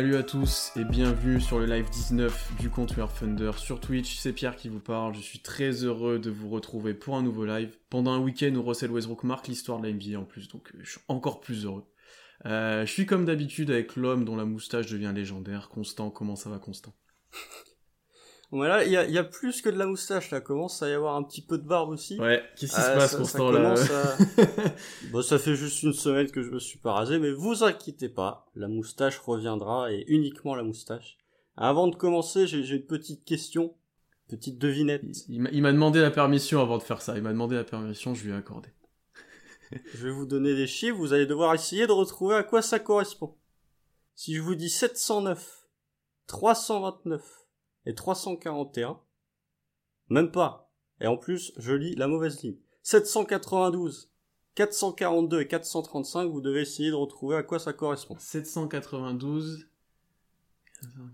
Salut à tous et bienvenue sur le live 19 du compte Thunder sur Twitch. C'est Pierre qui vous parle. Je suis très heureux de vous retrouver pour un nouveau live pendant un week-end où Russell Westbrook marque l'histoire de la NBA en plus, donc euh, je suis encore plus heureux. Euh, je suis comme d'habitude avec l'homme dont la moustache devient légendaire. Constant, comment ça va, Constant? Voilà, il y a, y a, plus que de la moustache là, commence à y avoir un petit peu de barbe aussi. Ouais, qu'est-ce qui se euh, passe, Constant là Bon, ça fait juste une semaine que je me suis pas rasé, mais vous inquiétez pas, la moustache reviendra et uniquement la moustache. Avant de commencer, j'ai une petite question, petite devinette. Il, m'a demandé la permission avant de faire ça. Il m'a demandé la permission, je lui ai accordé. je vais vous donner des chiffres, vous allez devoir essayer de retrouver à quoi ça correspond. Si je vous dis 709, 329, et 341. Même pas. Et en plus, je lis la mauvaise ligne. 792, 442 et 435, vous devez essayer de retrouver à quoi ça correspond. 792,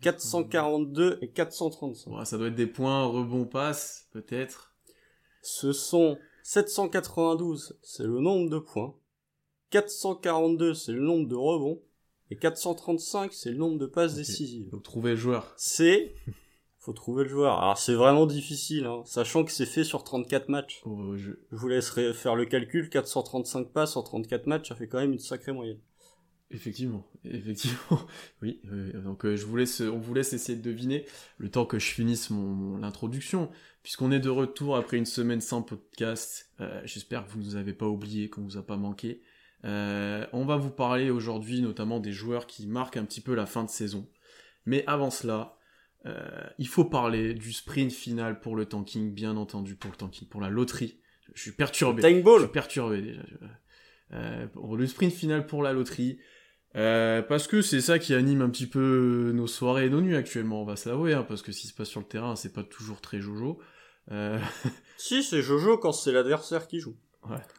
442 et 435. ça doit être des points rebond passe, peut-être. Ce sont 792, c'est le nombre de points. 442, c'est le nombre de rebonds. Et 435, c'est le nombre de passes décisives. Donc trouver le joueur. C'est faut trouver le joueur. Alors c'est vraiment difficile, hein, sachant que c'est fait sur 34 matchs. Oh, je... vous laisserai faire le calcul, 435 passes en 34 matchs, ça fait quand même une sacrée moyenne. Effectivement, effectivement, oui. Euh, donc euh, je vous laisse, on vous laisse essayer de deviner le temps que je finisse mon, l'introduction, puisqu'on est de retour après une semaine sans podcast. Euh, j'espère que vous nous avez pas oublié, qu'on vous a pas manqué. on va vous parler aujourd'hui notamment des joueurs qui marquent un petit peu la fin de saison. Mais avant cela, euh, il faut parler du sprint final pour le tanking, bien entendu, pour le tanking, pour la loterie. Je suis perturbé. Tank ball. Je suis perturbé déjà. Euh, pour le sprint final pour la loterie. Euh, parce que c'est ça qui anime un petit peu nos soirées et nos nuits actuellement, on va s'avouer, hein, parce que ce qui se passe sur le terrain, c'est pas toujours très jojo. Si, c'est jojo quand c'est l'adversaire qui joue.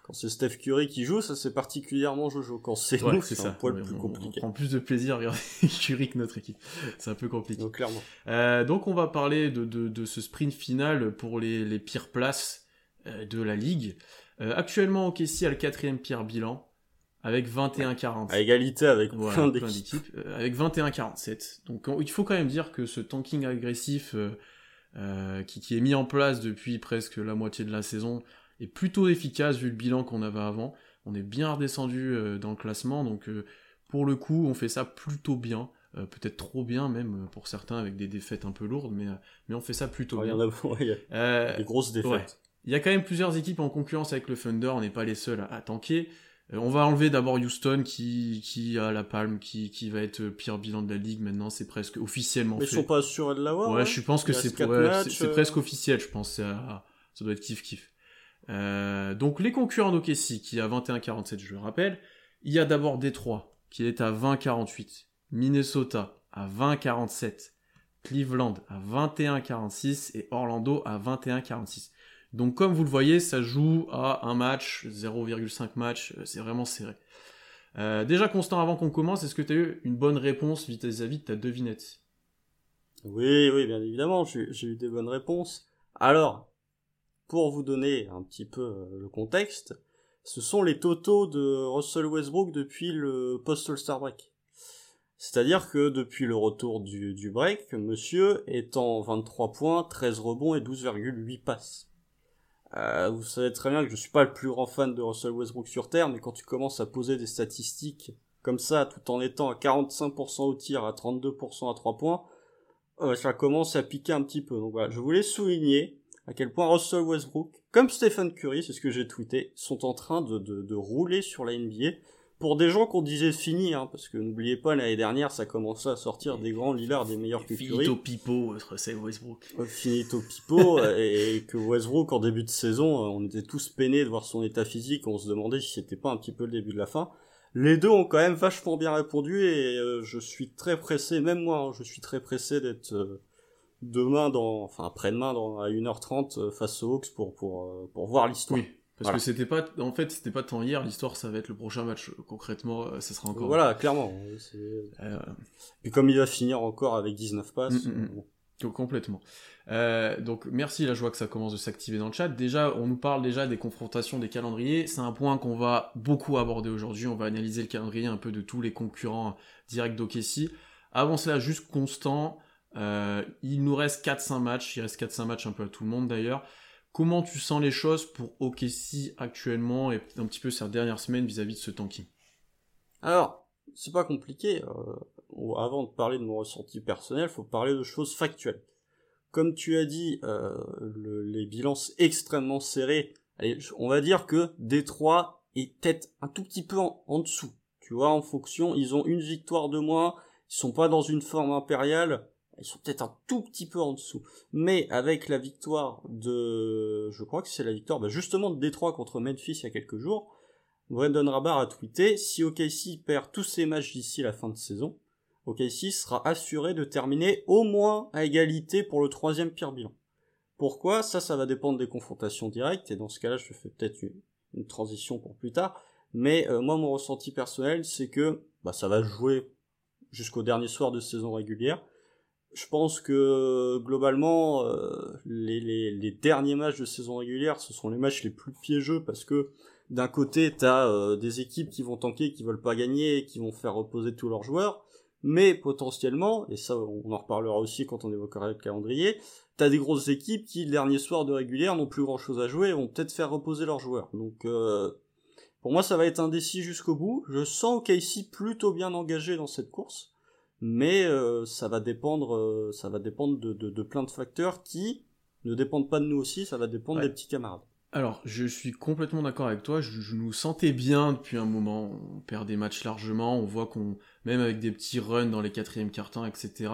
Quand c'est Steph Curry qui joue, ça c'est particulièrement Jojo. Quand c'est nous, c'est un poil plus compliqué. On prend plus de plaisir à regarder Curry que notre équipe. C'est un peu compliqué. Donc, clairement. Euh, donc on va parler de, de, de, ce sprint final pour les, les pires places euh, de la ligue. Euh, actuellement, OKC a le quatrième pire bilan avec 21-40. À égalité avec plein d'équipes. Euh, avec 21-47. Donc il faut quand même dire que ce tanking agressif qui, qui est mis en place depuis presque la moitié de la saison est plutôt efficace vu le bilan qu'on avait avant. On est bien redescendu euh, dans le classement, donc euh, pour le coup, on fait ça plutôt bien. Euh, peut-être trop bien même pour certains avec des défaites un peu lourdes, mais, mais on fait ça plutôt bien. Il y a, des grosses défaites. Il y a quand même plusieurs équipes en concurrence avec le Thunder, on n'est pas les seuls à, tanker. on va enlever d'abord Houston qui, qui a la palme, qui, qui va être pire bilan de la ligue maintenant, c'est presque officiellement mais ils sont pas sûrs de l'avoir. Ouais, je pense que c'est c'est presque officiel, je pense. ça doit être kiff kiff. Euh, donc les concurrents d'OKC qui a 21-47, je le rappelle, il y a d'abord Détroit qui est à 20-48, Minnesota à 20-47, Cleveland à 21-46 et Orlando à 21-46. Donc comme vous le voyez, ça joue à un match, 0,5 match, euh, c'est vraiment serré. Euh, déjà Constant, avant qu'on commence, est-ce que tu as eu une bonne réponse vis-à-vis de ta devinette? Oui, oui, bien évidemment, j'ai eu des bonnes réponses. Alors, pour vous donner un petit peu euh, le contexte, ce sont les totaux de Russell Westbrook depuis le post-All-Star Break. C'est-à-dire que depuis le retour du, break, monsieur est en 23 points, 13 rebonds et 12,8 passes. Euh, vous savez très bien que je suis pas le plus grand fan de Russell Westbrook sur Terre, mais quand tu commences à poser des statistiques comme ça, tout en étant à 45% au tir, à 32% à 3 points, euh, ça commence à piquer un petit peu. Donc voilà, je voulais souligner à quel point Russell Westbrook, comme Stephen Curry, c'est ce que j'ai tweeté, sont en train de, de, rouler sur la NBA. Pour des gens qu'on disait fini, hein, parce que n'oubliez pas, l'année dernière, ça commençait à sortir des grands Lillard, des meilleurs que Curry. Finito Pipo, Russell Westbrook. Finito Pipo, et, que Westbrook, en début de saison, euh, on était tous peinés de voir son état physique, on se demandait si c'était pas un petit peu le début de la fin. Les deux ont quand même vachement bien répondu, et euh, je suis très pressé, même moi, hein, je suis très pressé d'être... Euh, demain dans, enfin après-demain dans à 1h30 euh, face aux Hawks pour pour euh, pour voir l'histoire. Oui. Parce que c'était pas, en fait, c'était pas tant hier. L'histoire, ça va être le prochain match. Concrètement, euh, ça sera encore. Voilà, clairement. Euh... Puis comme il va finir encore avec 19 passes. Mm, mm, mm. Complètement. Euh, donc merci, la joie que ça commence de s'activer dans le chat. Déjà, on nous parle déjà des confrontations des calendriers. C'est un point qu'on va beaucoup aborder aujourd'hui. On va analyser le calendrier un peu de tous les concurrents directs d'Okessi. Avant cela, juste constant. Il nous reste 4-5 matchs. Il reste 4-5 matchs un peu à tout le monde d'ailleurs. Comment tu sens les choses pour OKC actuellement et un petit peu ces dernières semaines vis-à-vis de ce tanking? Alors, c'est pas compliqué. avant de parler de mon ressenti personnel, faut parler de choses factuelles. Comme tu as dit, les bilans extrêmement serrés allez, on va dire que Détroit est peut-être un tout petit peu en, dessous. Tu vois, en fonction, ils ont une victoire de moins, ils sont pas dans une forme impériale, ils sont peut-être un tout petit peu en dessous. Mais avec la victoire de, je crois que c'est la victoire, bah justement de Détroit contre Memphis il y a quelques jours, Brandon Rabar a tweeté, si OKC perd tous ses matchs d'ici la fin de saison, OKC sera assuré de terminer au moins à égalité pour le troisième pire bilan. Pourquoi? Ça, ça va dépendre des confrontations directes, et dans ce cas-là, je fais peut-être une, transition pour plus tard. Mais euh, moi, mon ressenti personnel, c'est que bah, ça va jouer jusqu'au dernier soir de saison régulière. Je pense que globalement, euh, les, derniers matchs de saison régulière, ce sont les matchs les plus piégeux parce que d'un côté, tu as euh, des équipes qui vont tanker, qui veulent pas gagner, qui vont faire reposer tous leurs joueurs, mais potentiellement, et ça on en reparlera aussi quand on évoquera le calendrier, t'as des grosses équipes qui, le dernier soir de régulière, n'ont plus grand chose à jouer et vont peut-être faire reposer leurs joueurs. Donc, euh, pour moi, ça va être indécis jusqu'au bout. Je sens ici plutôt bien engagé dans cette course, mais euh, ça va dépendre, euh, ça va dépendre de, de, plein de facteurs qui ne dépendent pas de nous aussi, ça va dépendre des petits camarades. Alors, je suis complètement d'accord avec toi. Je, je, nous sentais bien depuis un moment. On perd des matchs largement. On voit qu'on, même avec des petits runs dans les quatrièmes quartins, etc.,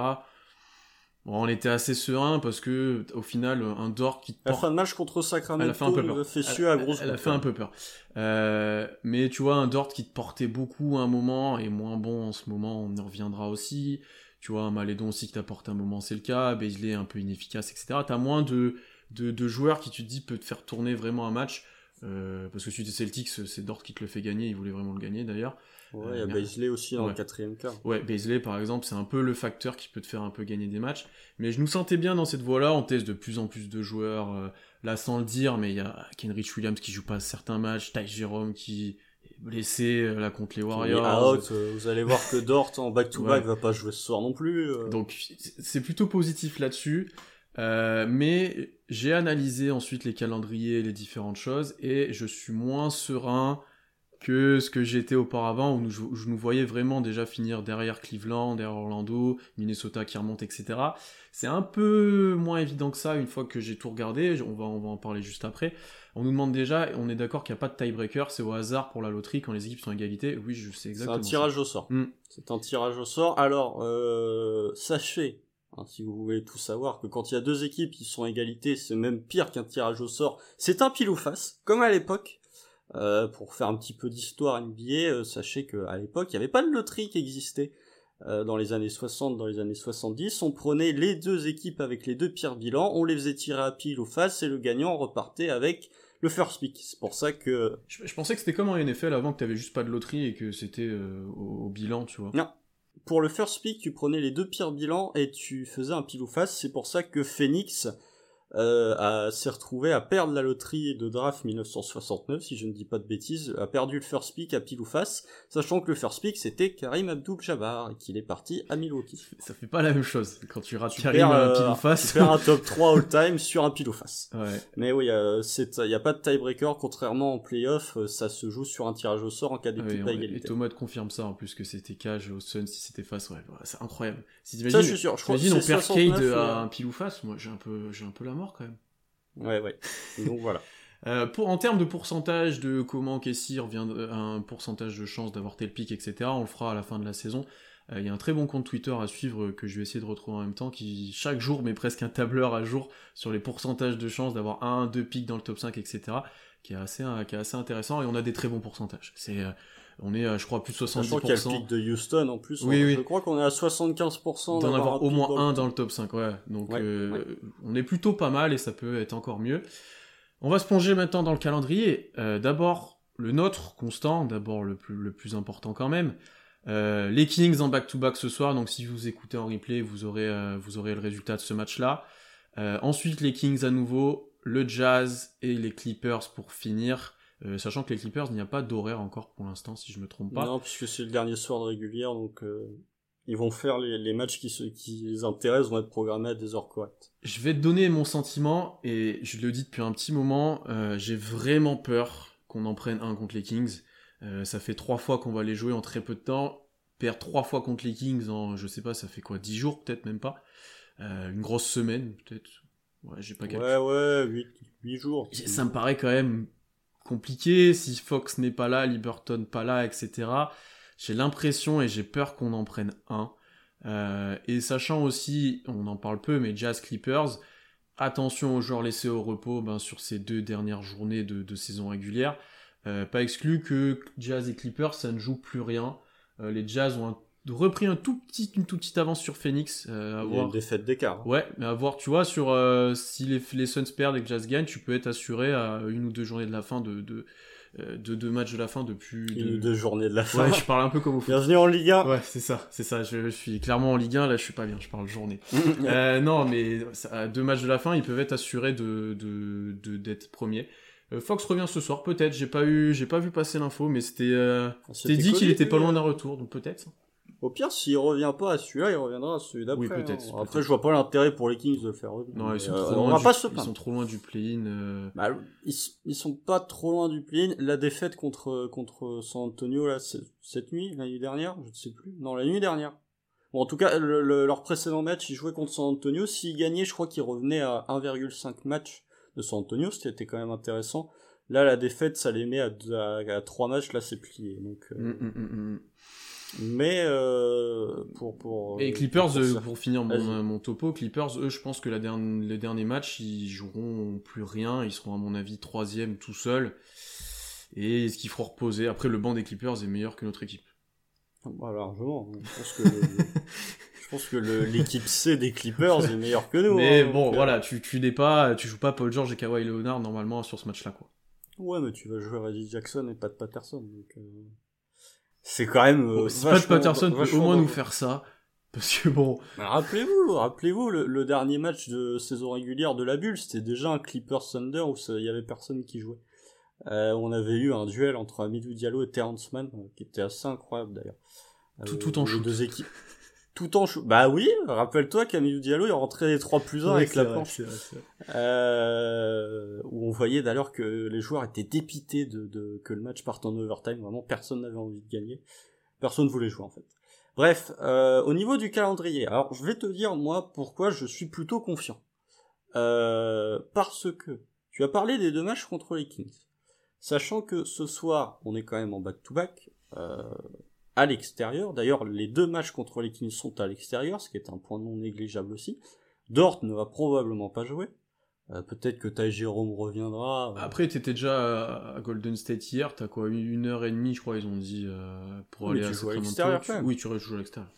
on était assez serein parce que au final un Dort qui porte... la fin de match contre Sacramento elle a fait un peu peur. Fait à grosse elle, a fait un peu peur. Euh, mais tu vois un Dort qui te portait beaucoup un moment et moins bon en ce moment on y reviendra aussi. Tu vois un Malédon aussi qui t'apporte un moment c'est le cas. Baisley un peu inefficace etc t'as moins de, de, joueurs qui tu te dis peut te faire tourner vraiment un match euh, parce que celui des Celtics c'est Dort qui te le fait gagner il voulait vraiment le gagner d'ailleurs Ouais, il y a Baisley aussi dans le quatrième quart. Ouais, Baisley par exemple, c'est un peu le facteur qui peut te faire un peu gagner des matchs. Mais je nous sentais bien dans cette voie-là, on teste de plus en plus de joueurs, euh, là sans le dire, mais il y a Kenrich Williams qui joue pas certains matchs, Ty Jerome qui est blessé euh, là contre les Warriors. Euh, vous allez voir que Dort en back-to-back va pas jouer ce soir non plus. Donc c'est plutôt positif là-dessus. Mais j'ai analysé ensuite les calendriers, les différentes choses, et je suis moins serein que ce que j'étais auparavant, où je, nous voyais vraiment déjà finir derrière Cleveland, derrière Orlando, Minnesota qui remonte, etc. C'est un peu moins évident que ça une fois que j'ai tout regardé, on va, on va en parler juste après. On nous demande déjà, on est d'accord qu'il n'y a pas de tiebreaker, c'est au hasard pour la loterie quand les équipes sont à égalité. Oui, je sais exactement. C'est un tirage au sort. Hmm. C'est un tirage au sort. Alors, euh, sachez, hein, si vous voulez tout savoir, que quand il y a deux équipes qui sont à égalité, c'est même pire qu'un tirage au sort. C'est un pile ou face, comme à l'époque. Euh, pour faire un petit peu d'histoire NBA, euh, sachez qu'à l'époque, il n'y avait pas de loterie qui existait. Euh, dans les années 60, dans les années 70, on prenait les deux équipes avec les deux pires bilans, on les faisait tirer à pile ou face, et le gagnant repartait avec le first pick. C'est pour ça que... Je, pensais que c'était comme en NFL avant que tu avais juste pas de loterie et que c'était au, bilan, tu vois. Non. Pour le first pick, tu prenais les deux pires bilans et tu faisais un pile ou face. C'est pour ça que Phoenix euh, s'est retrouvé à perdre la loterie de draft 1969, si je ne dis pas de bêtises, a perdu le first pick à pile ou face, sachant que le first pick c'était Karim Abdul-Jabbar et qu'il est parti à Milwaukee. Ça fait pas la même chose quand tu rates Karim à pile ou euh, face. Tu perds un top 3 all-time sur un pile ou face. Ouais. Mais oui, il n'y a pas de tiebreaker, contrairement en playoff, euh, ça se joue sur un tirage au sort en cas d'équipe à égalité. Et Thomas te confirme ça en plus que c'était cage au Sun si c'était face, ouais, c'est incroyable. Si ça je suis sûr. Je on perd Cade à un pile ou face, moi j'ai un peu, j'ai un peu la mort quand même. Ouais, ouais. Donc voilà. Euh, pour, en termes de pourcentage de comment Casey revient à un pourcentage de chance d'avoir tel pic, etc., on le fera à la fin de la saison. Euh, il y a un très bon compte Twitter à suivre que je vais essayer de retrouver en même temps, qui chaque jour met presque un tableur à jour sur les pourcentages de chance d'avoir un, deux pics dans le top 5, etc., qui est assez, qui est assez intéressant, et on a des très bons pourcentages. C'est, euh, on est, je crois, plus de 70%. Je crois qu'il y a le pic de Houston en plus. Oui, oui. Je crois qu'on est à 75% d'en avoir au moins un dans le top 5. Ouais. Donc, euh, on est plutôt pas mal et ça peut être encore mieux. On va se plonger maintenant dans le calendrier. Euh, d'abord, le nôtre, constant, d'abord le plus, le plus important quand même. Euh, les Kings en back-to-back ce soir, donc si vous écoutez en replay, vous aurez, vous aurez le résultat de ce match-là. ensuite, les Kings à nouveau, le Jazz et les Clippers pour finir. Euh, sachant que les Clippers, il n'y a pas d'horaire encore pour l'instant, si je me trompe pas. Non, puisque c'est le dernier soir de régulière, donc euh, ils vont faire les, matchs qui, se, qui les intéressent, vont être programmés à des heures correctes. Je vais te donner mon sentiment, et je le dis depuis un petit moment, euh, j'ai vraiment peur qu'on en prenne un contre les Kings. Ça fait trois fois qu'on va les jouer en très peu de temps. Perdre trois fois contre les Kings en, je sais pas, ça fait quoi, dix jours peut-être même pas. Une grosse semaine peut-être. Ouais, j'ai pas Ouais, ouais, 8, 8 jours. Ça me paraît quand même compliqué. Si Fox n'est pas là, Liberton pas là, etc. J'ai l'impression et j'ai peur qu'on en prenne un. Euh, et sachant aussi, on en parle peu, mais Jazz Clippers, attention aux joueurs laissés au repos ben, sur ces deux dernières journées de, saison régulière. Euh, pas exclu que Jazz et Clippers, ça ne joue plus rien. Euh, les Jazz ont repris un tout petit, une toute petite avance sur Phoenix. Euh, Il y a une défaite d'écart. Ouais, mais à voir, tu vois, sur si les, les Suns perdent et que Jazz gagne, tu peux être assuré à une ou deux journées de la fin de, de, euh, de deux matchs de la fin depuis de... deux journées de la fin. Ouais, je parle un peu comme vous. Bienvenue en Ligue 1. Ouais, c'est ça, c'est ça. Je, suis clairement en Ligue 1. Là, je suis pas bien. Je parle journée. euh, non, mais à deux matchs de la fin, ils peuvent être assurés de de d'être premiers. Euh, Fox revient ce soir, peut-être. J'ai pas eu, j'ai pas vu passer l'info, mais c'était euh, c'était dit qu'il était pas loin d'un retour, donc peut-être. Au pire, s'il revient pas à celui-là, il reviendra à celui d'après. Oui, peut-être. Hein. Après, je vois pas l'intérêt pour les Kings de le faire revenir. Non, ils sont, trop, loin du, ils sont trop loin du play-in. Euh. Bah, ils, ils, sont pas trop loin du play-in. La défaite contre, contre San Antonio, là, cette nuit, la nuit dernière, je ne sais plus. Non, la nuit dernière. Bon, en tout cas, leur précédent match, ils jouaient contre San Antonio. S'ils gagnaient, je crois qu'ils revenaient à 1,5 match de San Antonio, ce qui était quand même intéressant. Là, la défaite, ça les met à, à, 3 matchs, là, c'est plié. Donc, euh... mm, mm, mm, mais euh, pour pour et Clippers euh, pour, finir mon, mon, topo Clippers eux je pense que la dernière, les derniers matchs ils joueront plus rien. Ils seront à mon avis troisième tout seuls. Et ce qu'il faut reposer? Après le banc des Clippers est meilleur que notre équipe. Bah, largement. Je pense que je pense que l'équipe C des Clippers est meilleure que nous mais hein, bon euh, voilà tu tu n'es pas tu joues pas Paul George et Kawhi Leonard normalement sur ce match là quoi. Ouais mais tu vas jouer Reggie Jackson et pas de Patterson donc euh, c'est quand même. Euh, si Pat Patterson peut au moins nous faire ça. Parce que bon. Rappelez-vous, rappelez-vous, le, dernier match de saison régulière de la bulle, c'était déjà un Clippers Thunder où il y avait personne qui jouait. Euh, on avait eu un duel entre Amidou Diallo et Terrence Mann, euh, qui était assez incroyable d'ailleurs. Tout, tout en shoot. deux équipes tout en. Bah oui, rappelle-toi qu'Amilou Diallo est rentré les 3 plus 1 avec la planche. Euh, où on voyait d'ailleurs que les joueurs étaient dépités de, de, que le match parte en overtime. Vraiment, personne n'avait envie de gagner. Personne voulait jouer en fait. Bref, euh, au niveau du calendrier, alors je vais te dire moi pourquoi je suis plutôt confiant. Euh, parce que tu as parlé des deux matchs contre les Kings. Sachant que ce soir, on est quand même en back-to-back. euh, à l'extérieur. D'ailleurs, les deux matchs contre les Kings sont à l'extérieur, ce qui est un point non négligeable aussi. Dort ne va probablement pas jouer. Euh, peut-être que Ty Jérôme reviendra. Euh. Après, t'étais déjà à Golden State hier, t'as quoi, une heure et demie, je crois, ils ont dit, euh, pour aller tu à, joues à l'extérieur Oui, tu joues à l'extérieur.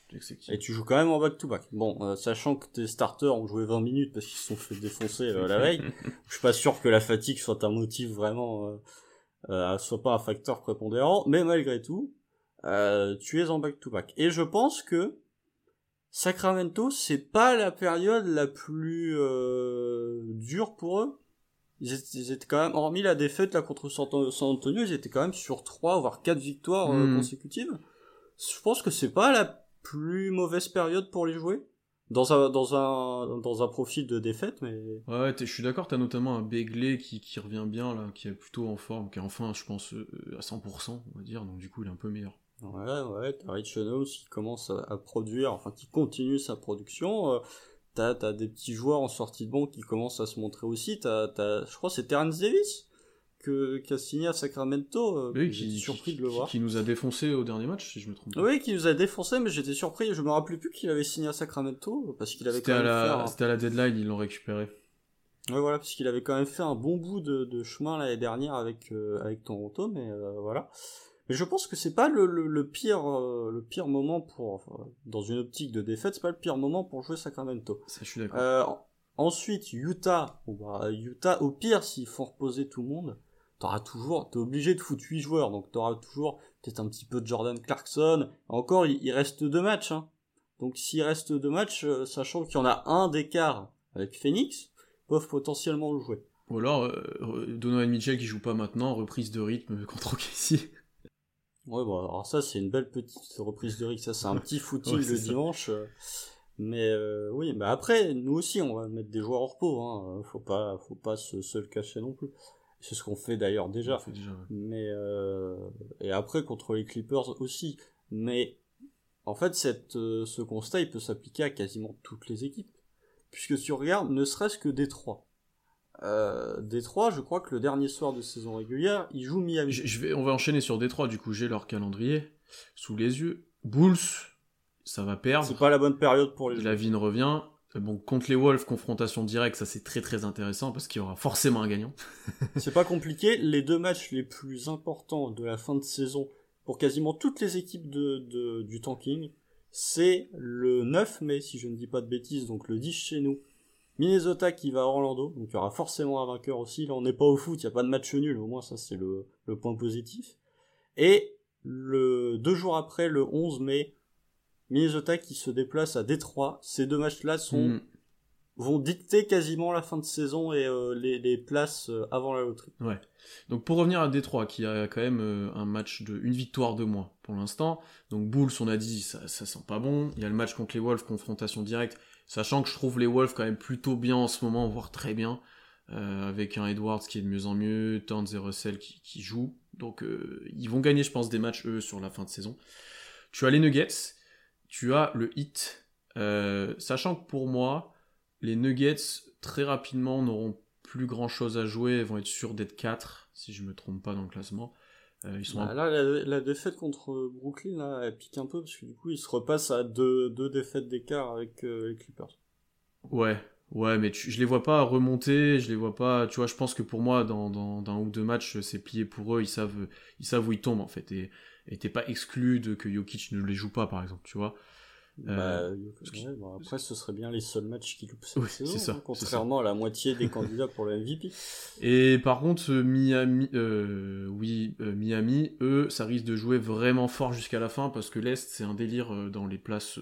Et tu joues quand même en back-to-back. Bon, sachant que tes starters ont joué 20 minutes parce qu'ils se sont fait défoncer la veille, je suis pas sûr que la fatigue soit un motif vraiment, soit pas un facteur prépondérant, mais malgré tout, euh, tu es en back-to-back. Et je pense que Sacramento, c'est pas la période la plus euh, dure pour eux. Ils étaient, quand même, hormis la défaite là contre San Antonio, ils étaient quand même sur 3 voire 4 victoires euh, hmm. consécutives. Je pense que c'est pas la plus mauvaise période pour les jouer dans un dans un dans un profil de défaite mais ouais je suis d'accord t'as notamment un Begley qui, qui revient bien là qui est plutôt en forme qui est enfin je pense à 100% on va dire donc du coup il est un peu meilleur Ouais, ouais, t'as Rich qui commence à, produire, enfin qui continue sa production. Euh, t'as, t'as des petits joueurs en sortie de banque qui commencent à se montrer aussi. T'as, t'as, je crois c'est Terrence Davis que, qui a signé à Sacramento. Euh, oui, qui, surpris de le voir. Qui, nous a défoncé au dernier match, si je me trompe. Pas. Oui, qui nous a défoncé, mais j'étais surpris. Je me rappelais plus qu'il avait signé à Sacramento parce qu'il avait c'était quand même à la, C'était à la deadline, ils l'ont récupéré. Ouais, voilà, parce qu'il avait quand même fait un bon bout de, de chemin l'année dernière avec euh, avec Toronto, mais voilà. Mais je pense que c'est pas le, le, pire euh, le pire moment pour dans une optique de défaite, c'est pas le pire moment pour jouer Sacramento. Ça, je suis d'accord. Euh, ensuite, Utah, bah, Utah au pire s'il faut reposer tout le monde, t'auras toujours t'es obligé de foutre 8 joueurs, donc t'auras toujours peut-être un petit peu de Jordan Clarkson. Encore, il, reste deux matchs. Hein. Donc s'il reste deux matchs, euh, sachant qu'il y en a un d'écart avec Phoenix, peuvent potentiellement le jouer. Ou alors euh, Donovan Mitchell qui joue pas maintenant, reprise de rythme contre OKC. Ouais, bon, alors ça, c'est une belle petite reprise de Rick. Ça, c'est un petit footing le dimanche. Mais euh, oui, mais après, nous aussi, on va mettre des joueurs hors repos. Hein. Faut pas, faut pas se, le cacher non plus. C'est ce qu'on fait d'ailleurs déjà. Mais euh, et après contre les Clippers aussi. Mais en fait, cette, euh, ce constat, il peut s'appliquer à quasiment toutes les équipes, puisque si on regarde, ne serait-ce que Détroit. Euh, Détroit, je crois que le dernier soir de saison régulière, ils jouent Miami. Je, vais, on va enchaîner sur Détroit, du coup j'ai leur calendrier sous les yeux. Bulls, ça va perdre. C'est pas la bonne période pour les La ne revient. Euh, bon, contre les Wolves, confrontation directe, ça c'est très très intéressant parce qu'il y aura forcément un gagnant. c'est pas compliqué. Les deux matchs les plus importants de la fin de saison pour quasiment toutes les équipes de, du tanking, c'est le 9 mai, si je ne dis pas de bêtises, donc le 10 chez nous. Minnesota qui va à Orlando, donc il y aura forcément un vainqueur aussi. Là, on n'est pas au foot, il n'y a pas de match nul, au moins ça c'est le, le point positif. Et le deux jours après, le 11 mai, Minnesota qui se déplace à Détroit. Ces deux matchs-là sont mm. vont dicter quasiment la fin de saison et euh, les, les, places euh, avant la loterie. Ouais. Donc pour revenir à Détroit, qui a quand même euh, un match de une victoire de moins pour l'instant. Donc Bulls, on a dit, ça, ça sent pas bon. Il y a le match contre les Wolves, confrontation directe. Sachant que je trouve les Wolves quand même plutôt bien en ce moment, voire très bien. avec un Edwards qui est de mieux en mieux, Towns et Russell qui, qui jouent. Donc ils vont gagner, je pense, des matchs, eux, sur la fin de saison. Tu as les Nuggets, tu as le hit. Euh, sachant que pour moi, les Nuggets, très rapidement, n'auront plus grand chose à jouer, vont être sûrs d'être 4, si je me trompe pas dans le classement. Euh, ils sont bah, Là, la, défaite contre Brooklyn, là, elle pique un peu, parce que du coup, ils se repassent à deux, deux défaites d'écart avec euh, les Clippers. Ouais, ouais, mais je les vois pas remonter, je les vois pas. Tu vois, je pense que pour moi, dans, dans, un ou deux matchs, c'est plié pour eux, ils savent, ils savent où ils tombent, en fait. Et et t'es pas exclu de que Jokic ne les joue pas, par exemple, tu vois. Bah, euh, après, ce serait bien les seuls matchs qui loupent cette saison, ça, hein, contrairement à la moitié des candidats pour le MVP. Et par contre, Miami, euh, oui, euh, Miami, eux, ça risque de jouer vraiment fort jusqu'à la fin parce que l'Est, c'est un délire dans les places,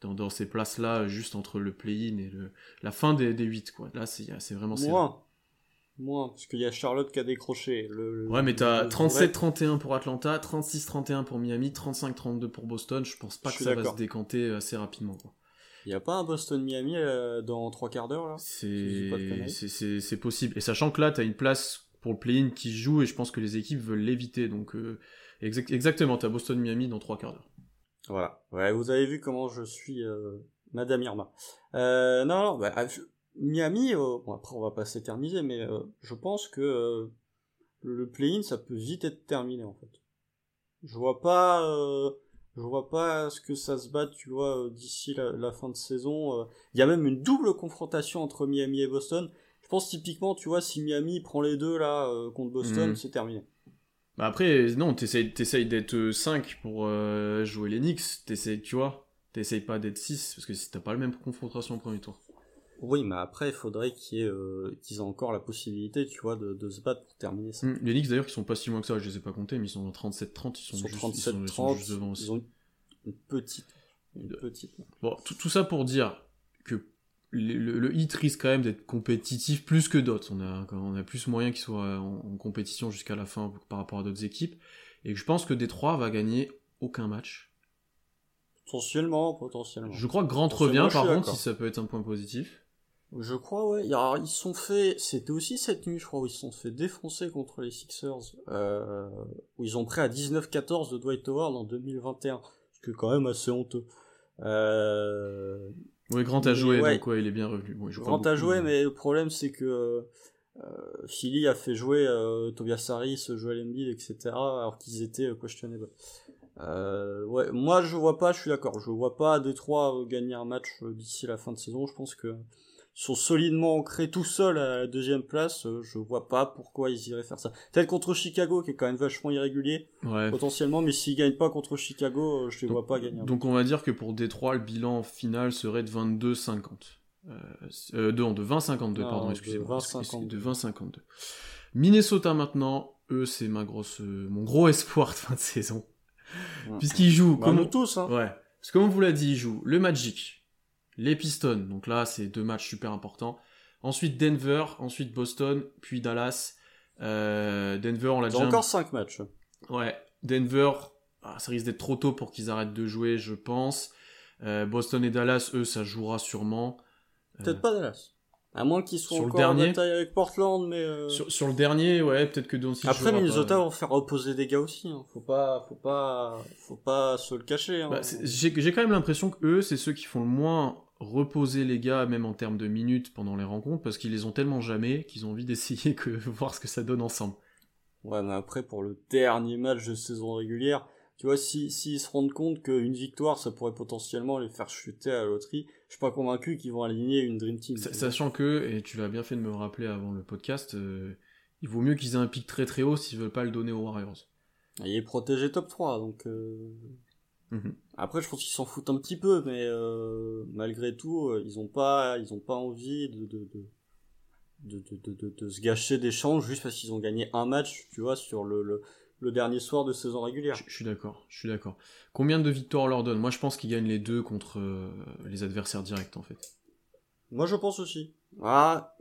dans, dans, ces places-là, juste entre le play-in et le, la fin des, des 8, quoi. Là, c'est vraiment serré. Moins, parce qu'il y a Charlotte qui a décroché. Le, ouais, mais t'as 37-31 pour Atlanta, 36-31 pour Miami, 35-32 pour Boston. Je pense pas que ça va se décanter assez rapidement. Il n'y a pas un Boston-Miami euh, dans trois quarts d'heure là? C'est possible. Et sachant que là, t'as une place pour le play-in qui joue et je pense que les équipes veulent l'éviter. Donc, euh, exactement, t'as Boston-Miami dans trois quarts d'heure. Voilà. Ouais, vous avez vu comment je suis euh, Madame Irma. non, non, bah, Miami, euh, bon après on va pas s'éterniser, mais euh, je pense que euh, le play-in ça peut vite être terminé en fait. Je vois pas, je vois pas ce que ça se bat, tu vois, d'ici la, fin de saison. Il y a même une double confrontation entre Miami et Boston. Je pense typiquement, tu vois, si Miami prend les deux là contre Boston, mhm. c'est terminé. Bah après, non, t'essayes, t'essayes d'être 5 pour jouer les Knicks, t'essayes, tu vois, t'essayes pas d'être 6, parce que si t'as pas la même confrontation au premier tour. Oui, mais après, il faudrait euh, qu'ils aient encore la possibilité, tu vois, de, se battre pour terminer ça. Hmm, les Knicks, d'ailleurs, qui sont pas si loin que ça, je les ai pas comptés, mais ils sont en 37-30, ils, sont, juste, 37, ils, sont, juste devant aussi. Ils ont une petite. Une petite. Bon, tout, ça pour dire que le, hit risque quand même d'être compétitif plus que d'autres. On a, on a plus moyen qu'ils soient en, compétition jusqu'à la fin par rapport à d'autres équipes. Et je pense que Détroit va gagner aucun match. Potentiellement, potentiellement. Je crois que Grant revient, par contre, si ça peut être un point positif. Je crois, ouais. Alors, ils sont fait, c'était aussi cette nuit, je crois, où ils se sont fait défoncer contre les Sixers, euh, où ils ont pris à 19-14 de Dwight Howard en 2021. Ce qui est quand même assez honteux. Euh... Oui, Grant a joué, donc ouais, il est bien revenu. Grant a joué, mais le problème, c'est que, euh, Philly a fait jouer euh, Tobias Harris, Joel Embiid, etc., alors qu'ils étaient euh, questionnables. Euh, ouais, moi je vois pas, je suis d'accord, je vois pas Détroit gagner un match euh, d'ici la fin de saison. Je pense que sont solidement ancrés tout seuls à la deuxième place, euh, je vois pas pourquoi ils iraient faire ça. Peut-être contre Chicago, qui est quand même vachement irrégulier, potentiellement, mais s'ils gagnent pas contre Chicago, euh, je les vois pas gagner. Donc on va dire que pour Détroit, le bilan final serait de 22-50. Euh, de, de 20-52, pardon, excusez-moi. De 20-52. Minnesota maintenant, eux, c'est ma grosse, mon gros espoir de fin de saison. Puisqu'ils jouent, bah, comme nous tous, hein. Ouais. Parce que comme on vous l'a dit, ils jouent le Magic, les Pistons, donc là c'est deux matchs super importants. Ensuite Denver, ensuite Boston, puis Dallas. Euh, Denver, on l'a déjà. encore cinq matchs. Ouais. Denver, ah, ça risque d'être trop tôt pour qu'ils arrêtent de jouer, je pense. Boston et Dallas, eux, ça jouera sûrement. Peut-être pas Dallas. À moins qu'ils soient encore en bataille avec Portland, mais euh... sur, sur, le dernier, ouais, peut-être que Doncic. Après, Minnesota vont faire reposer des gars aussi. Hein. Faut pas, faut pas, faut pas se le cacher. Hein. Bah, j'ai quand même l'impression que eux, c'est ceux qui font le moins reposer les gars, même en termes de minutes pendant les rencontres, parce qu'ils les ont tellement jamais qu'ils ont envie d'essayer que voir ce que ça donne ensemble. Ouais, mais après pour le dernier match de saison régulière, tu vois, si s'ils se rendent compte qu'une victoire, ça pourrait potentiellement les faire chuter à la loterie, je suis pas convaincu qu'ils vont aligner une Dream Team. Sachant que, et tu l'as bien fait de me rappeler avant le podcast, euh, il vaut mieux qu'ils aient un pic très très haut s'ils veulent pas le donner aux Warriors. Il est protégé top 3, donc... Euh... Mhm. Après, je pense qu'ils s'en foutent un petit peu, mais euh, malgré tout, euh, ils ont pas, ils ont pas envie de de, de, de, de, de se gâcher des chances juste parce qu'ils ont gagné un match, tu vois, sur le, le le dernier soir de saison régulière. Je, suis d'accord, je suis d'accord. Combien de victoires on leur donne Moi, je pense qu'ils gagnent les deux contre euh, les adversaires directs, en fait. Moi, je pense aussi. Ah,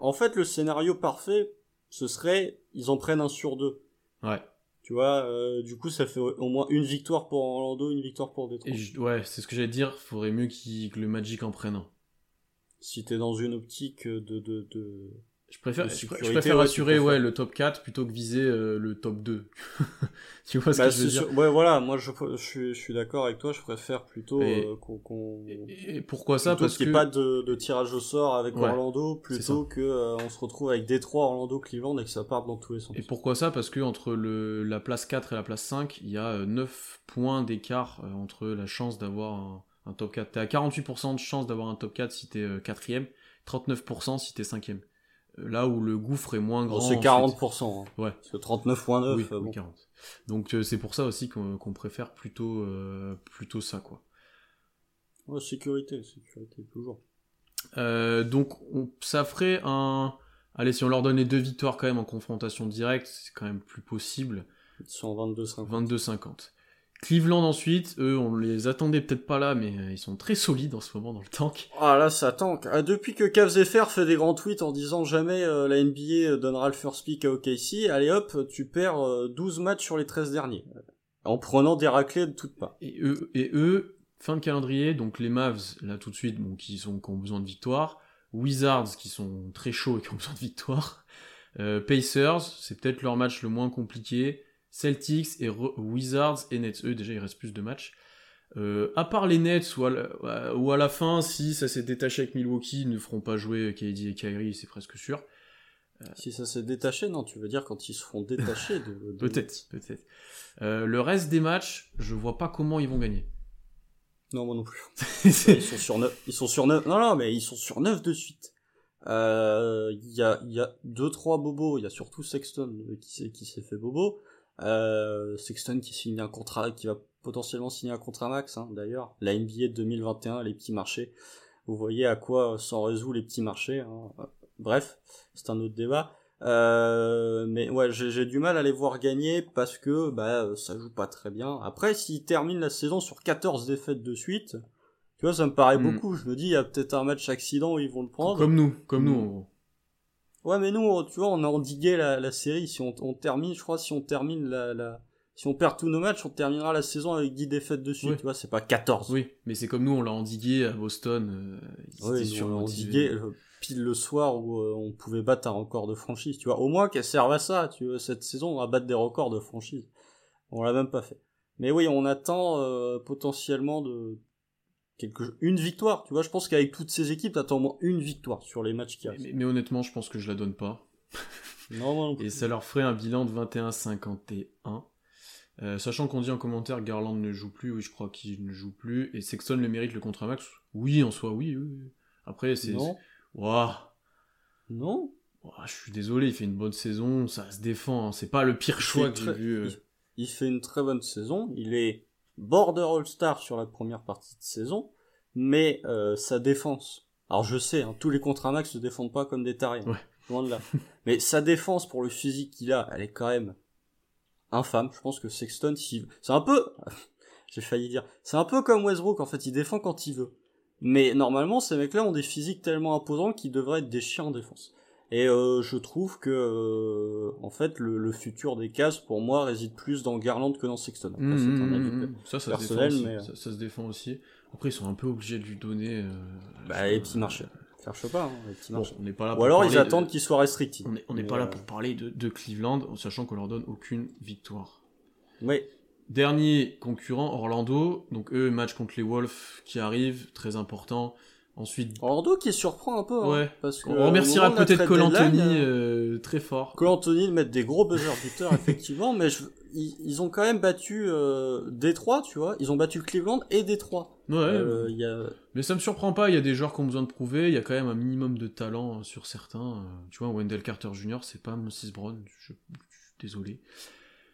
en fait, le scénario parfait, ce serait, ils en prennent un sur deux. Ouais. Tu vois, euh, du coup, ça fait au moins une victoire pour Orlando, une victoire pour Detroit. ouais, c'est ce que j'allais dire. Faudrait mieux que le Magic en prenne un. Si t'es dans une optique de, de, de je préfère, je, préfère assurer ouais, le top 4 plutôt que viser euh, le top 2. tu vois ce bah, que je veux dire? Ouais, voilà, moi je, je suis, je suis d'accord avec toi, je préfère plutôt euh, qu'on. Et, pourquoi ça? Parce qu'il n'y ait pas de, de, tirage au sort avec Orlando plutôt que euh, on se retrouve avec Détroit, Orlando, Cleveland et que ça parte dans tous les sens. Et pourquoi ça? Parce que entre le, la place 4 et la place 5, il y a 9 points d'écart entre la chance d'avoir un, un, top 4. T'es à 48% de chance d'avoir un top 4 si t'es 4ème, 39% si t'es 5ème là où le gouffre est moins grand. c'est 40%. Hein. Ouais. Parce que 39.9. Oui, bon. 40. Donc euh, c'est pour ça aussi qu'on préfère plutôt euh, plutôt ça quoi. Ouais, sécurité, sécurité toujours. Euh, donc ça ferait un. Allez, si on leur donne les deux victoires quand même en confrontation directe, c'est quand même plus possible. Ils sont 22-50. 22-50. Cleveland ensuite, eux, on les attendait peut-être pas là, mais euh, ils sont très solides en ce moment dans le tank. Ah là, ça tank. Ah, depuis que Cavs FR fait des grands tweets en disant jamais euh, la NBA donnera le first pick à OKC, allez hop, tu perds 12 euh, matchs sur les 13 derniers. En prenant des raclées de toutes parts. Et eux, et eux, fin de calendrier, donc les Mavs, là tout de suite, bon, qui, sont, qui ont besoin de victoire. Wizards, qui sont très chauds et qui ont besoin de victoire. Pacers, c'est peut-être leur match le moins compliqué. Celtics et Wizards et Nets. Eux, déjà, il reste plus de matchs. Euh, à part les Nets, ou à, la, fin, si ça s'est détaché avec Milwaukee, ils ne feront pas jouer KD et Kyrie, c'est presque sûr. Euh, si ça s'est détaché, non, tu veux dire quand ils se feront détacher de... peut-être, peut-être. Euh, le reste des matchs, je vois pas comment ils vont gagner. Non, moi non plus. ils sont sur 9, ils sont sur 9, non, non, mais ils sont sur 9 de suite. Il y a, y a deux, trois bobos, il y a surtout Sexton qui qui s'est fait bobo. Euh, Sexton qui signe un contrat, qui va potentiellement signer un contrat max, hein, d'ailleurs. La NBA de 2021, les petits marchés. Vous voyez à quoi s'en résout les petits marchés. Hein. Bref, c'est un autre débat. Euh, mais ouais, j'ai du mal à les voir gagner parce que bah ça joue pas très bien. Après, s'ils terminent la saison sur 14 défaites de suite, tu vois, ça me paraît hmm. beaucoup. Je me dis, il y a peut-être un match accident où ils vont le prendre. Comme nous, comme nous. Ouais, mais nous, tu vois, on a endigué la, la série. Si on, on, termine, je crois, si on termine la, la, si on perd tous nos matchs, on terminera la saison avec 10 défaites dessus, tu vois, c'est pas 14. Oui, mais c'est comme nous, on l'a endigué à Boston. Euh, oui, on l'a endigué euh, pile le soir où euh, on pouvait battre un record de franchise, tu vois. Au moins qu'elle serve à ça, tu vois, cette saison, on va battre des records de franchise. On l'a même pas fait. Mais oui, on attend euh, potentiellement de, quelque une victoire. Tu vois, je pense qu'avec toutes ces équipes, t'attends au moins une victoire sur les matchs qui restent. Mais, honnêtement, je pense que je la donne pas. non, non, Et ça leur ferait un bilan de 21-51. Euh, sachant qu'on dit en commentaire Garland ne joue plus, oui, je crois qu'il ne joue plus. Et Sexton le mérite le contrat max. Oui, en soi, oui. oui. Après, c'est. Non. Waouh. Non. je suis désolé, il fait une bonne saison, ça se défend. Hein. C'est pas le pire choix que j'ai vu. Euh. il, fait une très bonne saison. Il est border All-Star sur la première partie de saison, mais euh, sa défense. Alors je sais, hein, tous les contrats max se défendent pas comme des tarés, hein, loin de là. mais sa défense pour le physique qu'il a, elle est quand même infâme. Je pense que Sexton, c'est un peu, j'ai failli dire, c'est un peu comme Westbrook en fait, il défend quand il veut. Mais normalement, ces mecs-là ont des physiques tellement imposants qu'ils devraient être des chiens en défense. Et euh, je trouve que euh, en fait le, le, futur des cases pour moi réside plus dans Garland que dans Sexton. Après, mmh, c'est un avis mmh, ça, ça personnel, se mais ça, ça, se défend aussi. Après ils sont un peu obligés de lui donner. Euh, bah les petits marchés. Cherche pas, hein, les petits bon, on n'est pas là. Ou alors ils attendent qu'ils soient restrictifs. On n'est pas là pour parler de, de, Cleveland, en sachant qu'on leur donne aucune victoire. Oui. Dernier concurrent, Orlando. Donc eux, match contre les Wolves qui arrive, très important. Ensuite. Orlando qui surprend un peu. Hein, ouais. parce que on remerciera peut-être Cole Anthony euh, très fort. Cole Anthony de mettre des gros buzzer beaters effectivement, mais je, ils, ont quand même battu euh, Détroit, tu vois. Ils ont battu Cleveland et Détroit. Ouais. Euh, y a... Mais ça me surprend pas. Il y a des joueurs qui ont besoin de prouver. Il y a quand même un minimum de talent sur certains. Tu vois, Wendell Carter Jr. C'est pas Moses Brown. Je, je, désolé.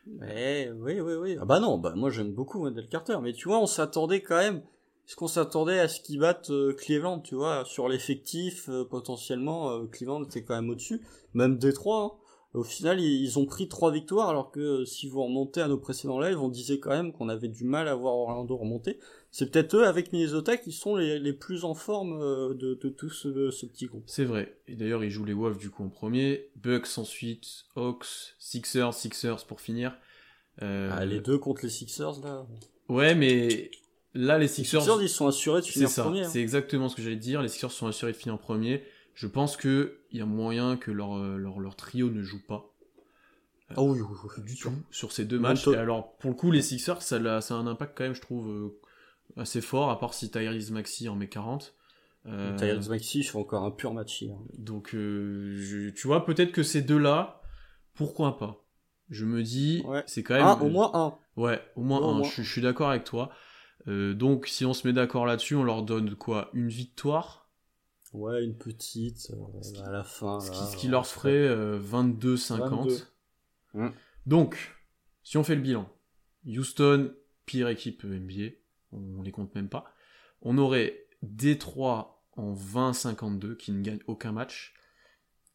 Mais oui, oui, oui. Ah bah non, bah moi j'aime beaucoup Wendell Carter. Mais tu vois, on s'attendait quand même est-ce qu'on s'attendait à ce qu'ils battent euh, Cleveland, tu vois, sur l'effectif, euh, potentiellement, euh, Cleveland était quand même au-dessus, même Détroit. Hein. Au final, ils, ont pris trois victoires, alors que si vous remontez à nos précédents lives, on disait quand même qu'on avait du mal à voir Orlando remonter. C'est peut-être eux, avec Minnesota, qui sont les, les plus en forme de, de tout ce, ce, petit groupe. C'est vrai. Et d'ailleurs, ils jouent les Wolves du coup en premier, Bucks ensuite, Hawks, Sixers, Sixers pour finir. Ah, les deux contre les Sixers, là Ouais, mais Là, les Sixers, les Sixers ils sont assurés de finir ça, premier. C'est hein. exactement ce que j'allais dire. Les Sixers sont assurés de finir en premier. Je pense que il y a moyen que leur, euh, leur, leur trio ne joue pas. oh oui, oui, oui, du tout sur ces deux matchs. Et alors, pour le coup, les Sixers, ça, a, ça a un impact quand même, je trouve, euh, assez fort, à part si Tyrese Maxi en met 40. Euh, Tyrese Maxi fait encore un pur match. Hein. Donc, euh, tu vois, peut-être que ces deux-là, pourquoi pas? Je me dis, c'est quand même. Ah, au moins un. Ouais, au moins un. Je, je, suis d'accord avec toi. Euh, donc, si on se met d'accord là-dessus, on leur donne quoi? Une victoire? Ouais, une petite euh, à la fin. Ce, qui, leur ferait 22-50. Euh, donc, si on fait le bilan, Houston, pire équipe NBA, on les compte même pas. On aurait Détroit en 20-52 qui ne gagne aucun match.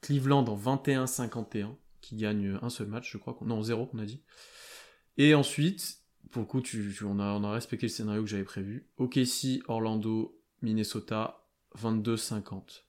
Cleveland en 21-51 qui gagne un seul match, je crois. Non, zéro, on a dit. Et ensuite, pour le coup, tu, on, a, on, a, respecté le scénario que j'avais prévu. OKC, Orlando, Minnesota, 22-50.